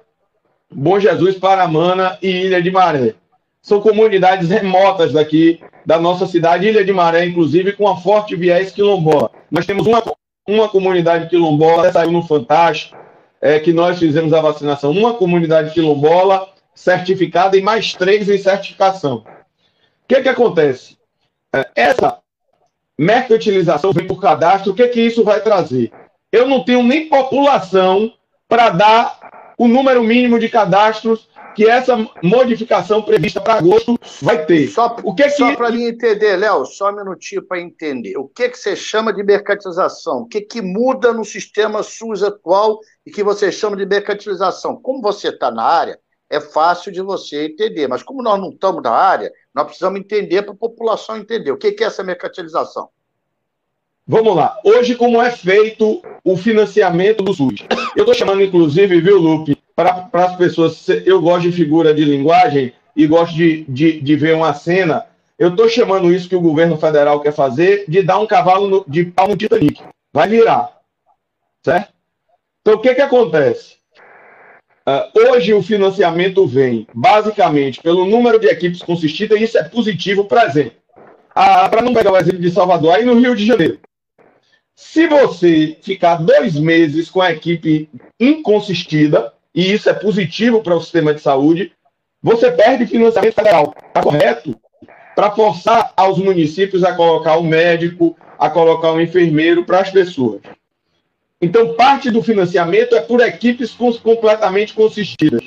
Bom Jesus, Paramana e Ilha de Maré. São comunidades remotas daqui da nossa cidade, Ilha de Maré, inclusive, com uma forte viés quilombola. Nós temos uma uma comunidade quilombola, saiu no Fantástico, é, que nós fizemos a vacinação, uma comunidade quilombola certificada e mais três em certificação. O que, que acontece? É, essa mercantilização vem por cadastro, o que, que isso vai trazer? Eu não tenho nem população para dar o número mínimo de cadastros que essa modificação prevista para agosto vai ter. Só, o que só que... para mim entender, Léo, só um minutinho para entender. O que, que você chama de mercantilização? O que, que muda no sistema SUS atual e que você chama de mercantilização? Como você está na área, é fácil de você entender, mas como nós não estamos na área, nós precisamos entender para a população entender. O que, que é essa mercantilização? Vamos lá. Hoje, como é feito o financiamento do SUS? Eu estou chamando, inclusive, viu, Lupe, para as pessoas. Eu gosto de figura de linguagem e gosto de, de, de ver uma cena. Eu estou chamando isso que o governo federal quer fazer de dar um cavalo no, de pau no Titanic. Vai virar. Certo? Então, o que, que acontece? Uh, hoje o financiamento vem basicamente pelo número de equipes consistidas, e isso é positivo, por exemplo. Ah, para não pegar o exemplo de Salvador, aí no Rio de Janeiro. Se você ficar dois meses com a equipe inconsistida, e isso é positivo para o sistema de saúde, você perde financiamento federal. Está correto? Para forçar aos municípios a colocar um médico, a colocar um enfermeiro para as pessoas. Então, parte do financiamento é por equipes completamente consistidas.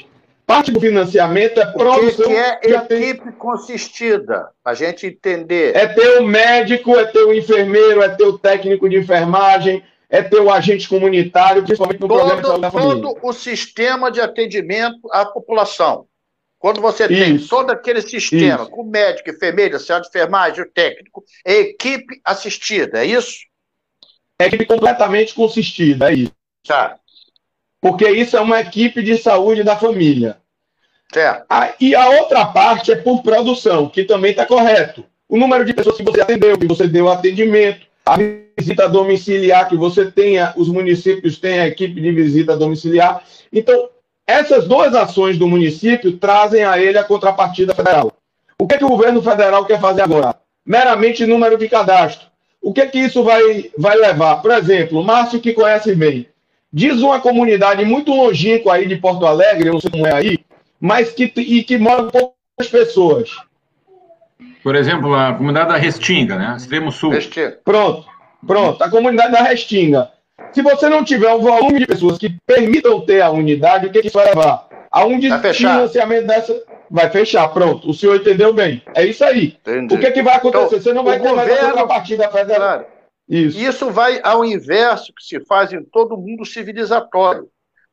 Parte do financiamento é produção. O que, que é equipe tem... consistida? Para a gente entender. É ter o médico, é ter o enfermeiro, é ter o técnico de enfermagem, é ter o agente comunitário, principalmente no todo, programa de saúde da família. Todo o sistema de atendimento à população. Quando você tem Isso. todo aquele sistema, isso. com médico, enfermeira, auxiliar de enfermagem, o técnico, é equipe assistida, é isso? É equipe completamente consistida, é isso. Tá porque isso é uma equipe de saúde da família. Certo. Ah, e a outra parte é por produção, que também está correto. O número de pessoas que você atendeu, que você deu atendimento, a visita domiciliar que você tenha, os municípios têm a equipe de visita domiciliar. Então, essas duas ações do município trazem a ele a contrapartida federal. O que, é que o governo federal quer fazer agora? Meramente número de cadastro. O que, é que isso vai, vai levar? Por exemplo, Márcio, que conhece bem, Diz uma comunidade muito longínqua aí de Porto Alegre, eu não sei como é aí, mas que, e que moram poucas pessoas. Por exemplo, a comunidade da Restinga, né? Extremo Sul. Restinga. Pronto, pronto. A comunidade da Restinga. Se você não tiver um volume de pessoas que permitam ter a unidade, o que, que isso vai levar? A um financiamento dessa vai fechar, pronto. O senhor entendeu bem. É isso aí. Entendi. O que, que vai acontecer? Então, você não vai ter governo... mais a contrapartida federal. Isso. Isso vai ao inverso que se faz em todo mundo civilizatório.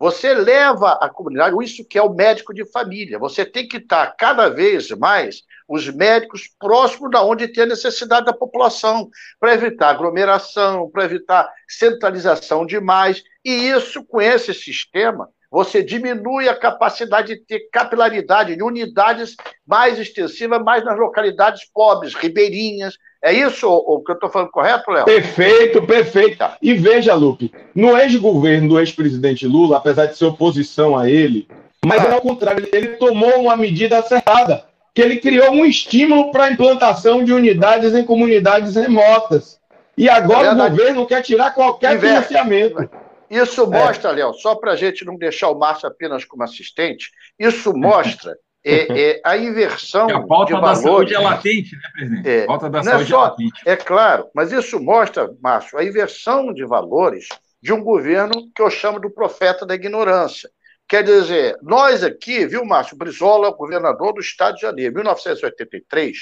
Você leva a comunidade, isso que é o médico de família. Você tem que estar cada vez mais os médicos próximos da onde tem a necessidade da população, para evitar aglomeração, para evitar centralização demais. E isso, com esse sistema, você diminui a capacidade de ter capilaridade de unidades mais extensivas, mais nas localidades pobres, ribeirinhas, é isso o que eu estou falando correto, Léo? Perfeito, perfeito. Tá. E veja, Lupe, no ex-governo do ex-presidente Lula, apesar de ser oposição a ele, mas ah. ao contrário, ele tomou uma medida acertada. que ele criou um estímulo para a implantação de unidades em comunidades remotas. E agora é o governo quer tirar qualquer financiamento. Isso é. mostra, é. Léo, só para a gente não deixar o Márcio apenas como assistente, isso mostra é, é, a inversão a pauta de valores. da saúde é latente, né, presidente? É, a pauta da não saúde é, só, é latente. É claro, mas isso mostra, Márcio, a inversão de valores de um governo que eu chamo do profeta da ignorância. Quer dizer, nós aqui, viu, Márcio Brizola, governador do Estado de Janeiro, 1983,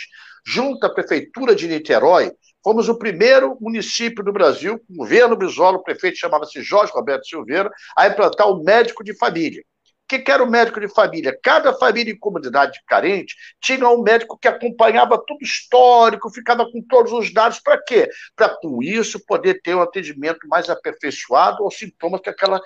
junto à Prefeitura de Niterói, fomos o primeiro município do Brasil, o governo Brizola, o prefeito chamava-se Jorge Roberto Silveira, a implantar o médico de família que, que era o médico de família? Cada família em comunidade carente tinha um médico que acompanhava tudo histórico, ficava com todos os dados. Para quê? Para, com isso, poder ter um atendimento mais aperfeiçoado aos sintomas que aquela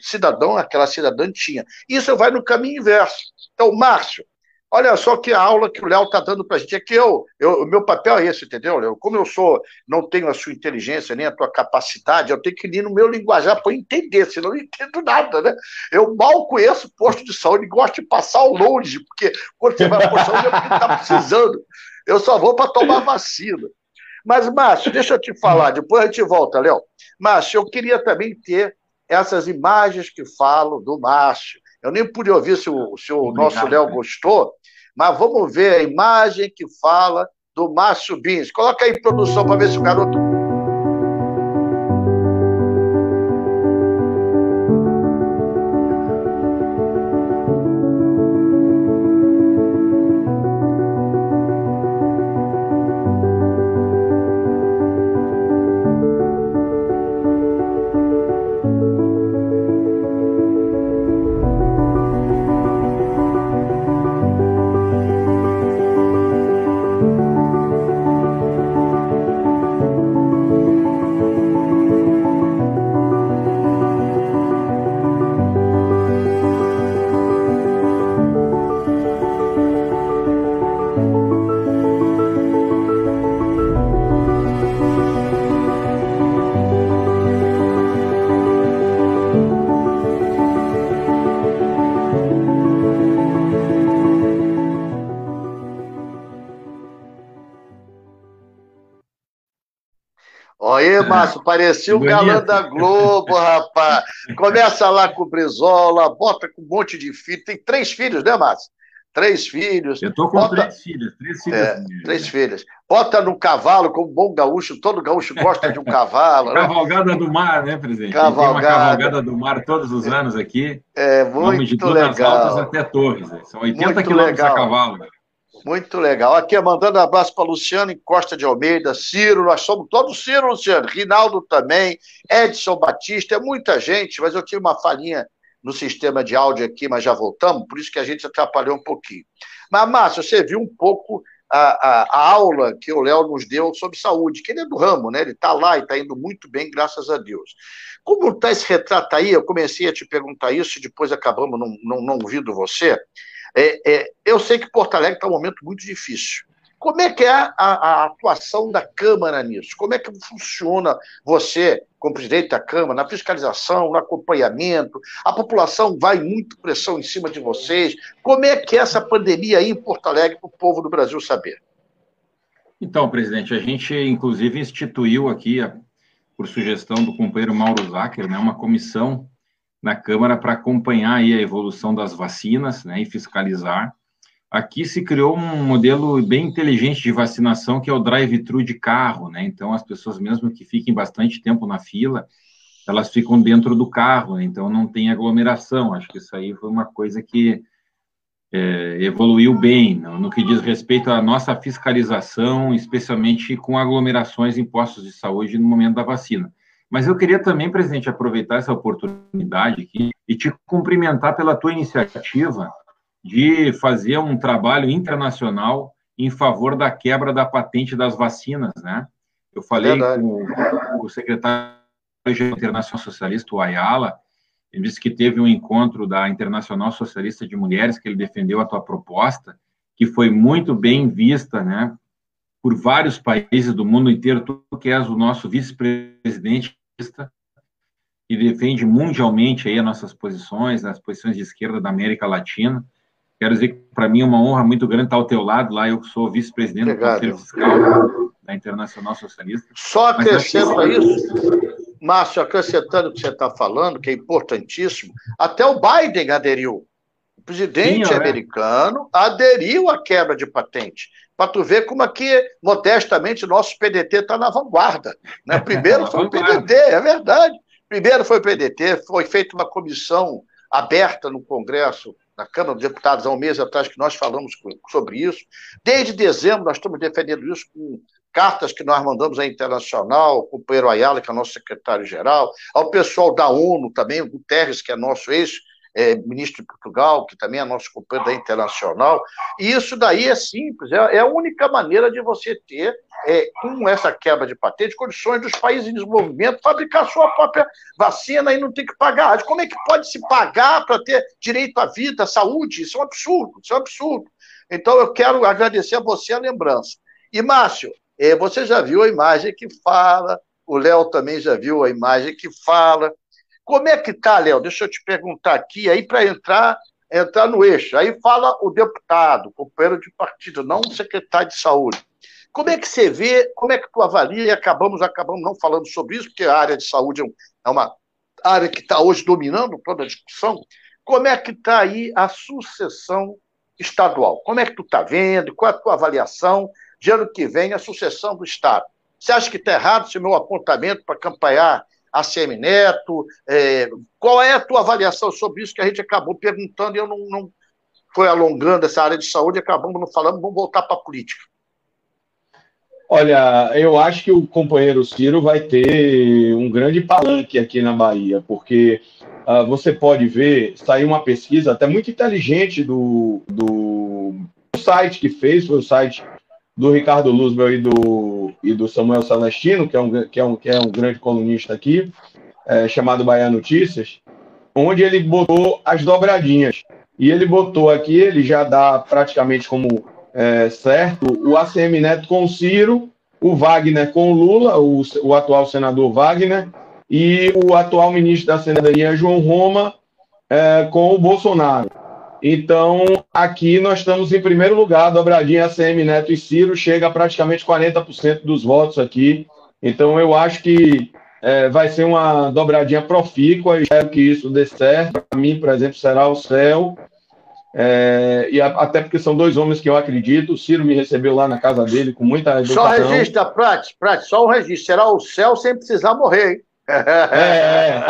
cidadão, aquela cidadã tinha. Isso vai no caminho inverso. Então, Márcio, Olha só que a aula que o Léo está dando para a gente. É que eu, eu, o meu papel é esse, entendeu, Léo? Como eu sou, não tenho a sua inteligência nem a tua capacidade, eu tenho que ir no meu linguajar para entender, senão eu não entendo nada, né? Eu mal conheço posto de saúde, gosto de passar ao longe, porque quando você vai para posto de saúde é porque está precisando. Eu só vou para tomar vacina. Mas, Márcio, deixa eu te falar, depois a gente volta, Léo. Márcio, eu queria também ter essas imagens que falo do Márcio eu nem pude ouvir se o, se o nosso Léo gostou, mas vamos ver a imagem que fala do Márcio Bins. Coloca aí, produção, para ver se o garoto parecia o galã da Globo, rapaz. Começa lá com o Brizola, bota com um monte de filhos. Tem três filhos, né, Márcio? Três filhos. Eu tô com bota... três filhas, três filhas. É, três filhas. Bota no cavalo, como bom gaúcho, todo gaúcho gosta de um cavalo. Né? Cavalgada do mar, né, presidente? Cavalgada. Tem uma cavalgada do mar todos os anos aqui. É, muito Vamos de legal. Altas até Torres. Né? São 80 quilômetros a cavalo. Muito legal. Aqui, mandando abraço para Luciano Costa de Almeida, Ciro, nós somos todos Ciro, Luciano, Rinaldo também, Edson Batista, é muita gente, mas eu tive uma falhinha no sistema de áudio aqui, mas já voltamos, por isso que a gente atrapalhou um pouquinho. Mas, Márcio, você viu um pouco a, a, a aula que o Léo nos deu sobre saúde, que ele é do ramo, né? Ele está lá e está indo muito bem, graças a Deus. Como está esse retrato aí? Eu comecei a te perguntar isso e depois acabamos não, não, não ouvindo você. É, é, eu sei que Porto Alegre está um momento muito difícil. Como é que é a, a, atuação da Câmara nisso? Como é que funciona você, como presidente da Câmara, na fiscalização, no acompanhamento? A população vai muito pressão em cima de vocês. Como é que é essa pandemia aí em Porto Alegre para o povo do Brasil saber? Então, presidente, a gente inclusive instituiu aqui, por sugestão do companheiro Mauro Zacher, né, uma comissão na Câmara para acompanhar aí a evolução das vacinas né, e fiscalizar. Aqui se criou um modelo bem inteligente de vacinação, que é o drive-thru de carro, né? Então, as pessoas, mesmo que fiquem bastante tempo na fila, elas ficam dentro do carro, né? então não tem aglomeração. Acho que isso aí foi uma coisa que é, evoluiu bem no, no, que diz respeito à nossa fiscalização, especialmente com aglomerações em postos de saúde no momento da vacina. Mas eu queria também, presidente, aproveitar essa oportunidade aqui e te cumprimentar pela tua iniciativa de fazer um trabalho internacional em favor da quebra da patente das vacinas, né? Eu falei Verdade. com o secretário internacional socialista, o Ayala, ele disse que teve um encontro da Internacional Socialista de Mulheres, que ele defendeu a tua proposta, que foi muito bem vista, né, por vários países do mundo inteiro. Tu que és o nosso vice-presidente e defende mundialmente aí as nossas posições, as posições de esquerda da América Latina. Quero dizer que para mim é uma honra muito grande estar ao teu lado lá. Eu sou vice-presidente do Conselho Fiscal da Internacional Socialista. Só acrescenta isso, Márcio, acrescentando o que você está falando, que é importantíssimo, até o Biden aderiu. Presidente Sim, é. americano aderiu à quebra de patente. Para tu ver como aqui, modestamente, nosso PDT está na vanguarda. Né? Primeiro foi o PDT, é verdade. Primeiro foi o PDT, foi feita uma comissão aberta no Congresso, na Câmara dos Deputados, há um mês atrás, que nós falamos sobre isso. Desde dezembro, nós estamos defendendo isso com cartas que nós mandamos à Internacional, ao companheiro Ayala, que é nosso secretário-geral, ao pessoal da ONU também, o Guterres, que é nosso ex é, ministro de Portugal, que também é nosso companheiro da Internacional. E isso daí é simples, é, é a única maneira de você ter, é, com essa quebra de patente, condições dos países em desenvolvimento fabricar sua própria vacina e não ter que pagar. Como é que pode se pagar para ter direito à vida, à saúde? Isso é um absurdo, isso é um absurdo. Então, eu quero agradecer a você a lembrança. E, Márcio, é, você já viu a imagem que fala, o Léo também já viu a imagem que fala. Como é que está, Léo? Deixa eu te perguntar aqui, aí para entrar, entrar no eixo. Aí fala o deputado, companheiro de partido, não o secretário de saúde. Como é que você vê, como é que tu avalia, e acabamos, acabamos não falando sobre isso, porque a área de saúde é, é uma área que está hoje dominando toda a discussão. Como é que está aí a sucessão estadual? Como é que tu está vendo? Qual é a tua avaliação? de ano que vem a sucessão do Estado. Você acha que está errado esse meu apontamento para campanhar a CM Neto? É, qual é a tua avaliação sobre isso que a gente acabou perguntando e eu não, não foi alongando essa área de saúde acabamos não falando, vamos voltar para a política. Olha, eu acho que o companheiro Ciro vai ter um grande palanque aqui na Bahia, porque uh, você pode ver, saiu uma pesquisa até muito inteligente do, do site que fez, foi o site do Ricardo Luzbel e do, e do Samuel Celestino, que é um, que é um, que é um grande colunista aqui, é, chamado Bahia Notícias, onde ele botou as dobradinhas. E ele botou aqui, ele já dá praticamente como é, certo, o ACM Neto com o Ciro, o Wagner com o Lula, o, o atual senador Wagner, e o atual ministro da Cidadania, João Roma, é, com o Bolsonaro. Então, aqui nós estamos em primeiro lugar, dobradinha ACM Neto e Ciro, chega a praticamente 40% dos votos aqui. Então, eu acho que é, vai ser uma dobradinha profícua, espero que isso dê certo. Para mim, por exemplo, será o céu. É, e a, até porque são dois homens que eu acredito. O Ciro me recebeu lá na casa dele com muita educação. Só registra, Prati, Prati, só um registro. Será o céu sem precisar morrer, hein? É.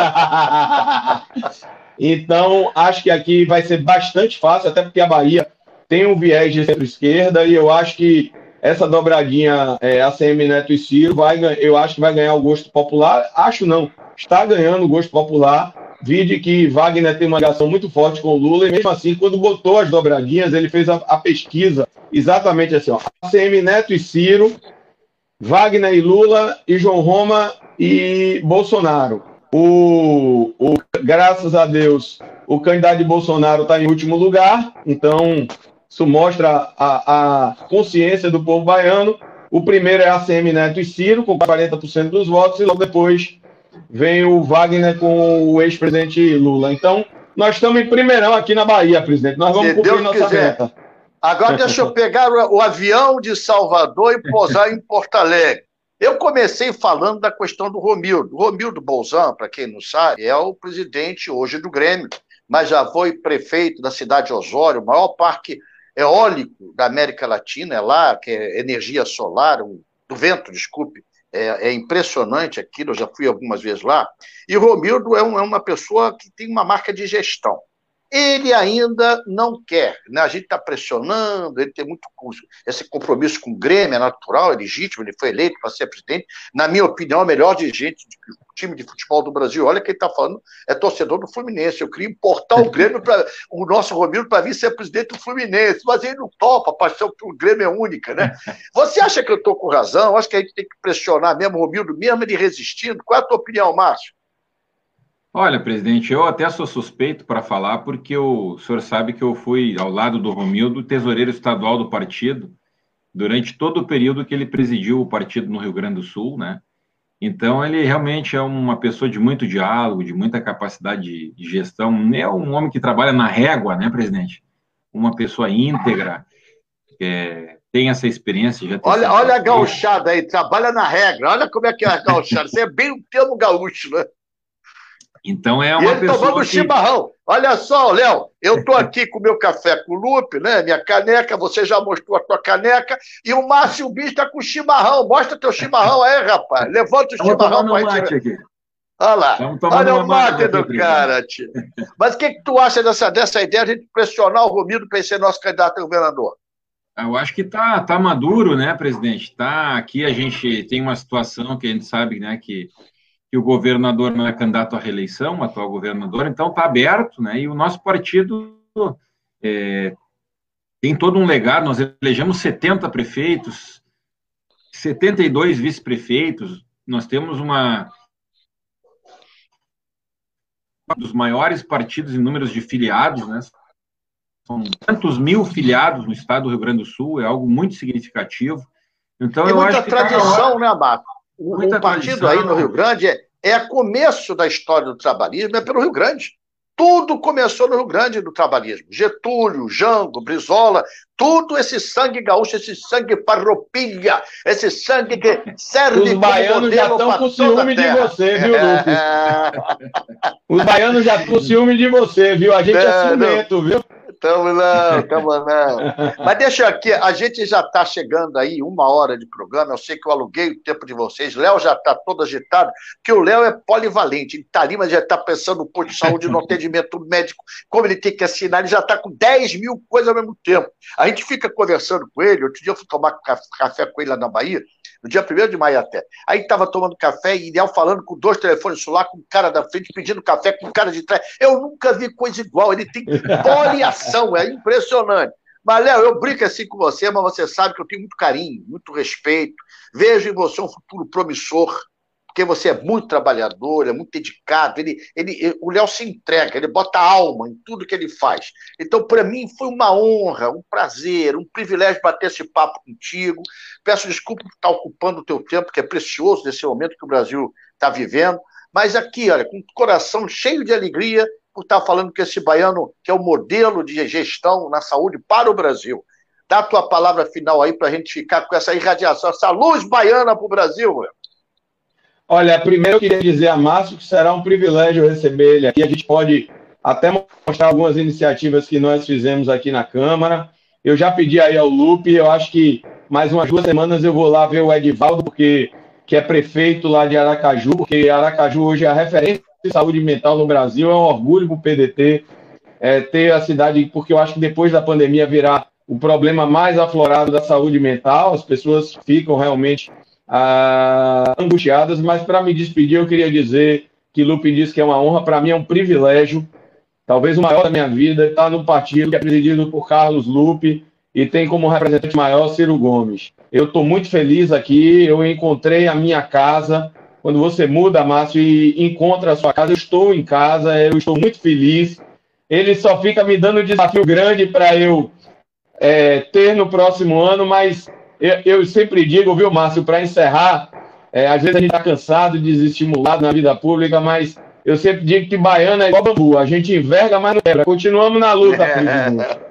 Então, acho que aqui vai ser bastante fácil, até porque a Bahia tem um viés de centro-esquerda e eu acho que essa dobradinha é, ACM Neto e Ciro vai, eu acho que vai ganhar o gosto popular. Acho não, está ganhando o gosto popular. Vide que Wagner tem uma ligação muito forte com o Lula, e mesmo assim, quando botou as dobradinhas, ele fez a, a pesquisa exatamente assim: ó, ACM Neto e Ciro, Wagner e Lula, e João Roma e Bolsonaro. O, o, graças a Deus, o candidato de Bolsonaro está em último lugar, então isso mostra a, a, consciência do povo baiano. O primeiro é a CM Neto e Ciro, com 40% dos votos, e logo depois vem o Wagner com o ex-presidente Lula. Então, nós estamos em primeirão aqui na Bahia, presidente. Nós vamos Se cumprir Deus nossa quiser. meta. Agora deixa eu pegar o, avião de Salvador e pousar em Porto Alegre. Eu comecei falando da questão do Romildo. O Romildo Bolzan, para quem não sabe, é o presidente hoje do Grêmio, mas já foi prefeito da cidade de Osório, o maior parque eólico da América Latina, é lá, que é energia solar, um, do vento, desculpe. É, é, impressionante aquilo, eu já fui algumas vezes lá. E o Romildo é, um, é uma pessoa que tem uma marca de gestão ele ainda não quer. Né? A gente está pressionando, ele tem muito esse compromisso com o Grêmio, é natural, é legítimo, ele foi eleito para ser presidente. Na minha opinião, é o melhor dirigente do time de futebol do Brasil. Olha quem está falando, é torcedor do Fluminense. Eu queria importar o Grêmio para o nosso Romildo para vir ser presidente do Fluminense, mas ele não topa, paixão que o Grêmio é única, né? Você acha que eu estou com razão? Acho que a gente tem que pressionar mesmo o Romildo, mesmo ele resistindo. Qual é a tua opinião, Márcio? Olha, presidente, eu até sou suspeito para falar, porque o senhor sabe que eu fui, ao lado do Romildo, tesoureiro estadual do partido, durante todo o período que ele presidiu o partido no Rio Grande do Sul, né? Então, ele realmente é uma pessoa de muito diálogo, de muita capacidade de, gestão. É um homem que trabalha na régua, né, presidente? uma pessoa íntegra, é, tem essa experiência. Já olha, olha a gauchada aí, trabalha na regra, olha como é que é a gauchada, isso é bem o termo gaúcho, né? Então é uma e ele pessoa tomando que... chimarrão. Olha só, Léo, eu tô aqui com meu café com o Lupe, né? Minha caneca, você já mostrou a tua caneca, e o Márcio Bis tá com chimarrão. Mostra teu chimarrão aí, rapaz. Levanta o Estamos chimarrão pra gente. Aqui. Olha lá. Olha o mate do cara, tio. Mas o que, que tu acha dessa, dessa ideia de a gente pressionar o Romildo para ser nosso candidato a governador? Eu acho que tá, tá maduro, né, presidente? Tá aqui a gente tem uma situação que a gente sabe, né, que que o governador não é candidato à reeleição, o atual governador, então está aberto, né? E o nosso partido é, tem todo um legado. Nós elegemos 70 prefeitos, 72 vice-prefeitos, nós temos uma um dos maiores partidos em números de filiados, né? São tantos mil filiados no estado do Rio Grande do Sul, é algo muito significativo. Então, eu muita acho que tá tradição, tá... né, Abaco? O, o partido aí no Rio Grande é, é começo da história do trabalhismo, é pelo Rio Grande. Tudo começou no Rio Grande do trabalhismo. Getúlio, Jango, Brizola, tudo esse sangue gaúcho, esse sangue parropilha, esse sangue que serve Os baianos já estão com ciúme de você, viu, Lucas? Os baianos já estão com ciúme de você, viu? A gente é, é ciumento, viu? Tamo não, tamo não. Mas deixa aqui, a gente já está chegando aí, uma hora de programa. Eu sei que eu aluguei o tempo de vocês. Léo já está todo agitado, porque o Léo é polivalente. Ele está ali, mas já está pensando no posto de saúde, no atendimento médico, como ele tem que assinar. Ele já está com 10 mil coisas ao mesmo tempo. A gente fica conversando com ele. Outro dia eu fui tomar café com ele lá na Bahia no dia 1 de maio até. Aí estava tomando café e Ideal falando com dois telefones celular, com o cara da frente pedindo café, com o cara de trás. Eu nunca vi coisa igual. Ele tem poliação, é impressionante. Mas, Léo, eu brinco assim com você, mas você sabe que eu tenho muito carinho, muito respeito. Vejo em você um futuro promissor porque você é muito trabalhador, é muito dedicado, ele, ele, o Léo se entrega, ele bota alma em tudo que ele faz. Então, para mim, foi uma honra, um prazer, um privilégio bater esse papo contigo. Peço desculpa por estar ocupando o teu tempo, que é precioso nesse momento que o Brasil está vivendo. Mas aqui, olha, com o coração cheio de alegria por estar falando com esse baiano, que é o modelo de gestão na saúde para o Brasil. Dá a tua palavra final aí para a gente ficar com essa irradiação, essa luz baiana para o Brasil, Léo. Olha, primeiro eu queria dizer a Márcio que será um privilégio receber ele aqui. A gente pode até mostrar algumas iniciativas que nós fizemos aqui na Câmara. Eu já pedi aí ao Lupe, eu acho que mais umas duas semanas eu vou lá ver o Edivaldo, porque que é prefeito lá de Aracaju, porque Aracaju hoje é a referência de saúde mental no Brasil, é um orgulho para o PDT é, ter a cidade, porque eu acho que depois da pandemia virá o problema mais aflorado da saúde mental, as pessoas ficam realmente ah, angustiadas, mas para me despedir eu queria dizer que Lupe disse que é uma honra, para mim é um privilégio, talvez o maior da minha vida, estar no partido que é presidido por Carlos Lupe e tem como representante maior Ciro Gomes. Eu estou muito feliz aqui, eu encontrei a minha casa. Quando você muda, Márcio, e encontra a sua casa, eu estou em casa, eu estou muito feliz. Ele só fica me dando um desafio grande para eu é, ter no próximo ano, mas eu, eu sempre digo, viu, Márcio, para encerrar, é, às vezes a gente está cansado, desestimulado na vida pública, mas eu sempre digo que baiana é igual bambu, a gente enverga, mas não quebra. Continuamos na luta, presidente.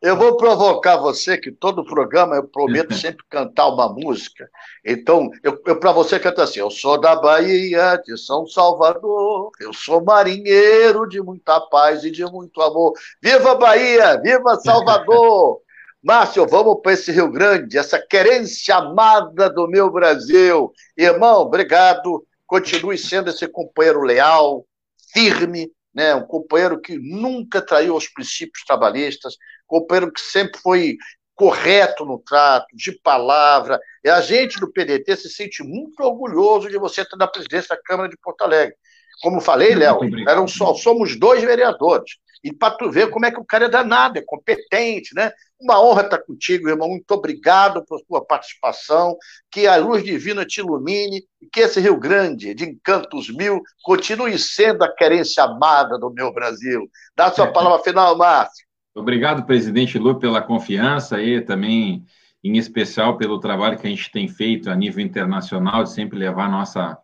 Eu vou provocar você, que todo programa eu prometo sempre cantar uma música. Então, eu, eu para você canto assim: Eu sou da Bahia, de São Salvador, eu sou marinheiro de muita paz e de muito amor. Viva Bahia, viva Salvador! Márcio, vamos para esse Rio Grande, essa querência amada do meu Brasil. Irmão, obrigado. Continue sendo esse companheiro leal, firme, né? um companheiro que nunca traiu os princípios trabalhistas, companheiro que sempre foi correto no trato, de palavra. E a gente do PDT se sente muito orgulhoso de você estar na presidência da Câmara de Porto Alegre. Como falei, Léo, eram só, somos dois vereadores. E para tu ver como é que o cara é danado, é competente, né? Uma honra estar contigo, irmão. Muito obrigado por sua participação. Que a luz divina te ilumine e que esse Rio Grande, de encantos mil, continue sendo a querência amada do meu Brasil. Dá a sua palavra final, Márcio. Obrigado, presidente Lu, pela confiança e também, em especial, pelo trabalho que a gente tem feito a nível internacional, de sempre levar a nossa,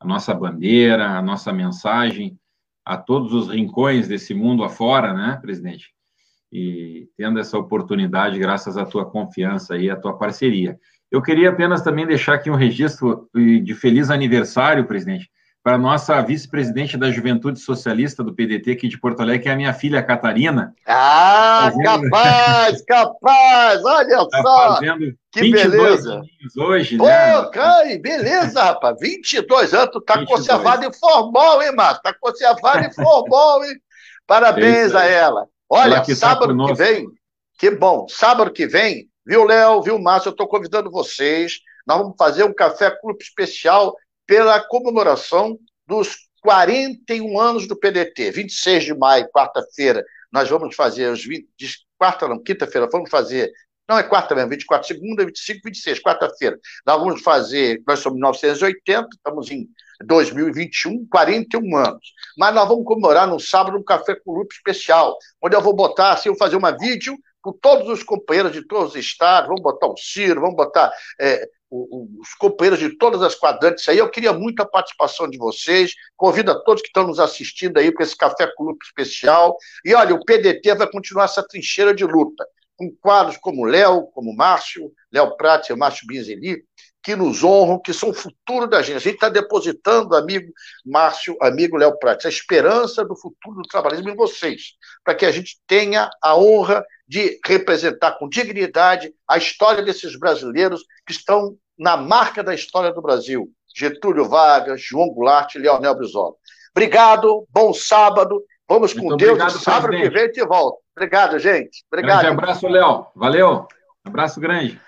a nossa bandeira, a nossa mensagem a todos os rincões desse mundo afora, né, presidente? e tendo essa oportunidade, graças à tua confiança e à tua parceria. Eu queria apenas também deixar aqui um registro de feliz aniversário, presidente, para a nossa vice-presidente da Juventude Socialista do PDT aqui de Porto Alegre, que é a minha filha Catarina. Ah, fazendo... capaz, capaz, olha tá só. Fazendo que beleza. hoje, Pô, né? Cai, beleza, rapaz. 22 anos, tu tá 22. conservado em formal, hein, Márcio? Tá conservado em formal, hein? Parabéns é a ela. Olha, ela tá sábado tá que vem, que bom, sábado que vem, viu, Léo, viu, Márcio, eu tô convidando vocês. Nós vamos fazer um café clube especial pela comemoração dos 41 anos do PDT. 26 de maio, quarta-feira, nós vamos fazer os 20, quarta não, quinta-feira, vamos fazer, não é quarta mesmo, 24, segunda, 25, 26, quarta-feira. Nós vamos fazer, nós somos 1980, estamos em 2021, 41 anos. Mas nós vamos comemorar no sábado um café com lupo especial, onde eu vou botar, assim, eu vou fazer uma vídeo com todos os companheiros de todos os estados, vamos botar o Ciro, vamos botar é, os companheiros de todas as quadrantes aí. Eu queria muito a participação de vocês. Convido a todos que estão nos assistindo aí para esse Café Clube especial. E olha, o PDT vai continuar essa trincheira de luta, com quadros como Léo, como Márcio, Léo Prats e Márcio Binzeli, que nos honram, que são o futuro da gente. A gente está depositando, amigo Márcio, amigo Léo Prats, a esperança do futuro do trabalhismo em vocês, para que a gente tenha a honra de representar com dignidade a história desses brasileiros que estão na marca da história do Brasil. Getúlio Vargas, João Goulart e Leonel Brizola. Obrigado, bom sábado. Vamos Muito com Deus. Obrigado, sábado presidente. que vem te volta. Obrigado, gente. Obrigado. Grande abraço, Léo. Valeu. Abraço grande.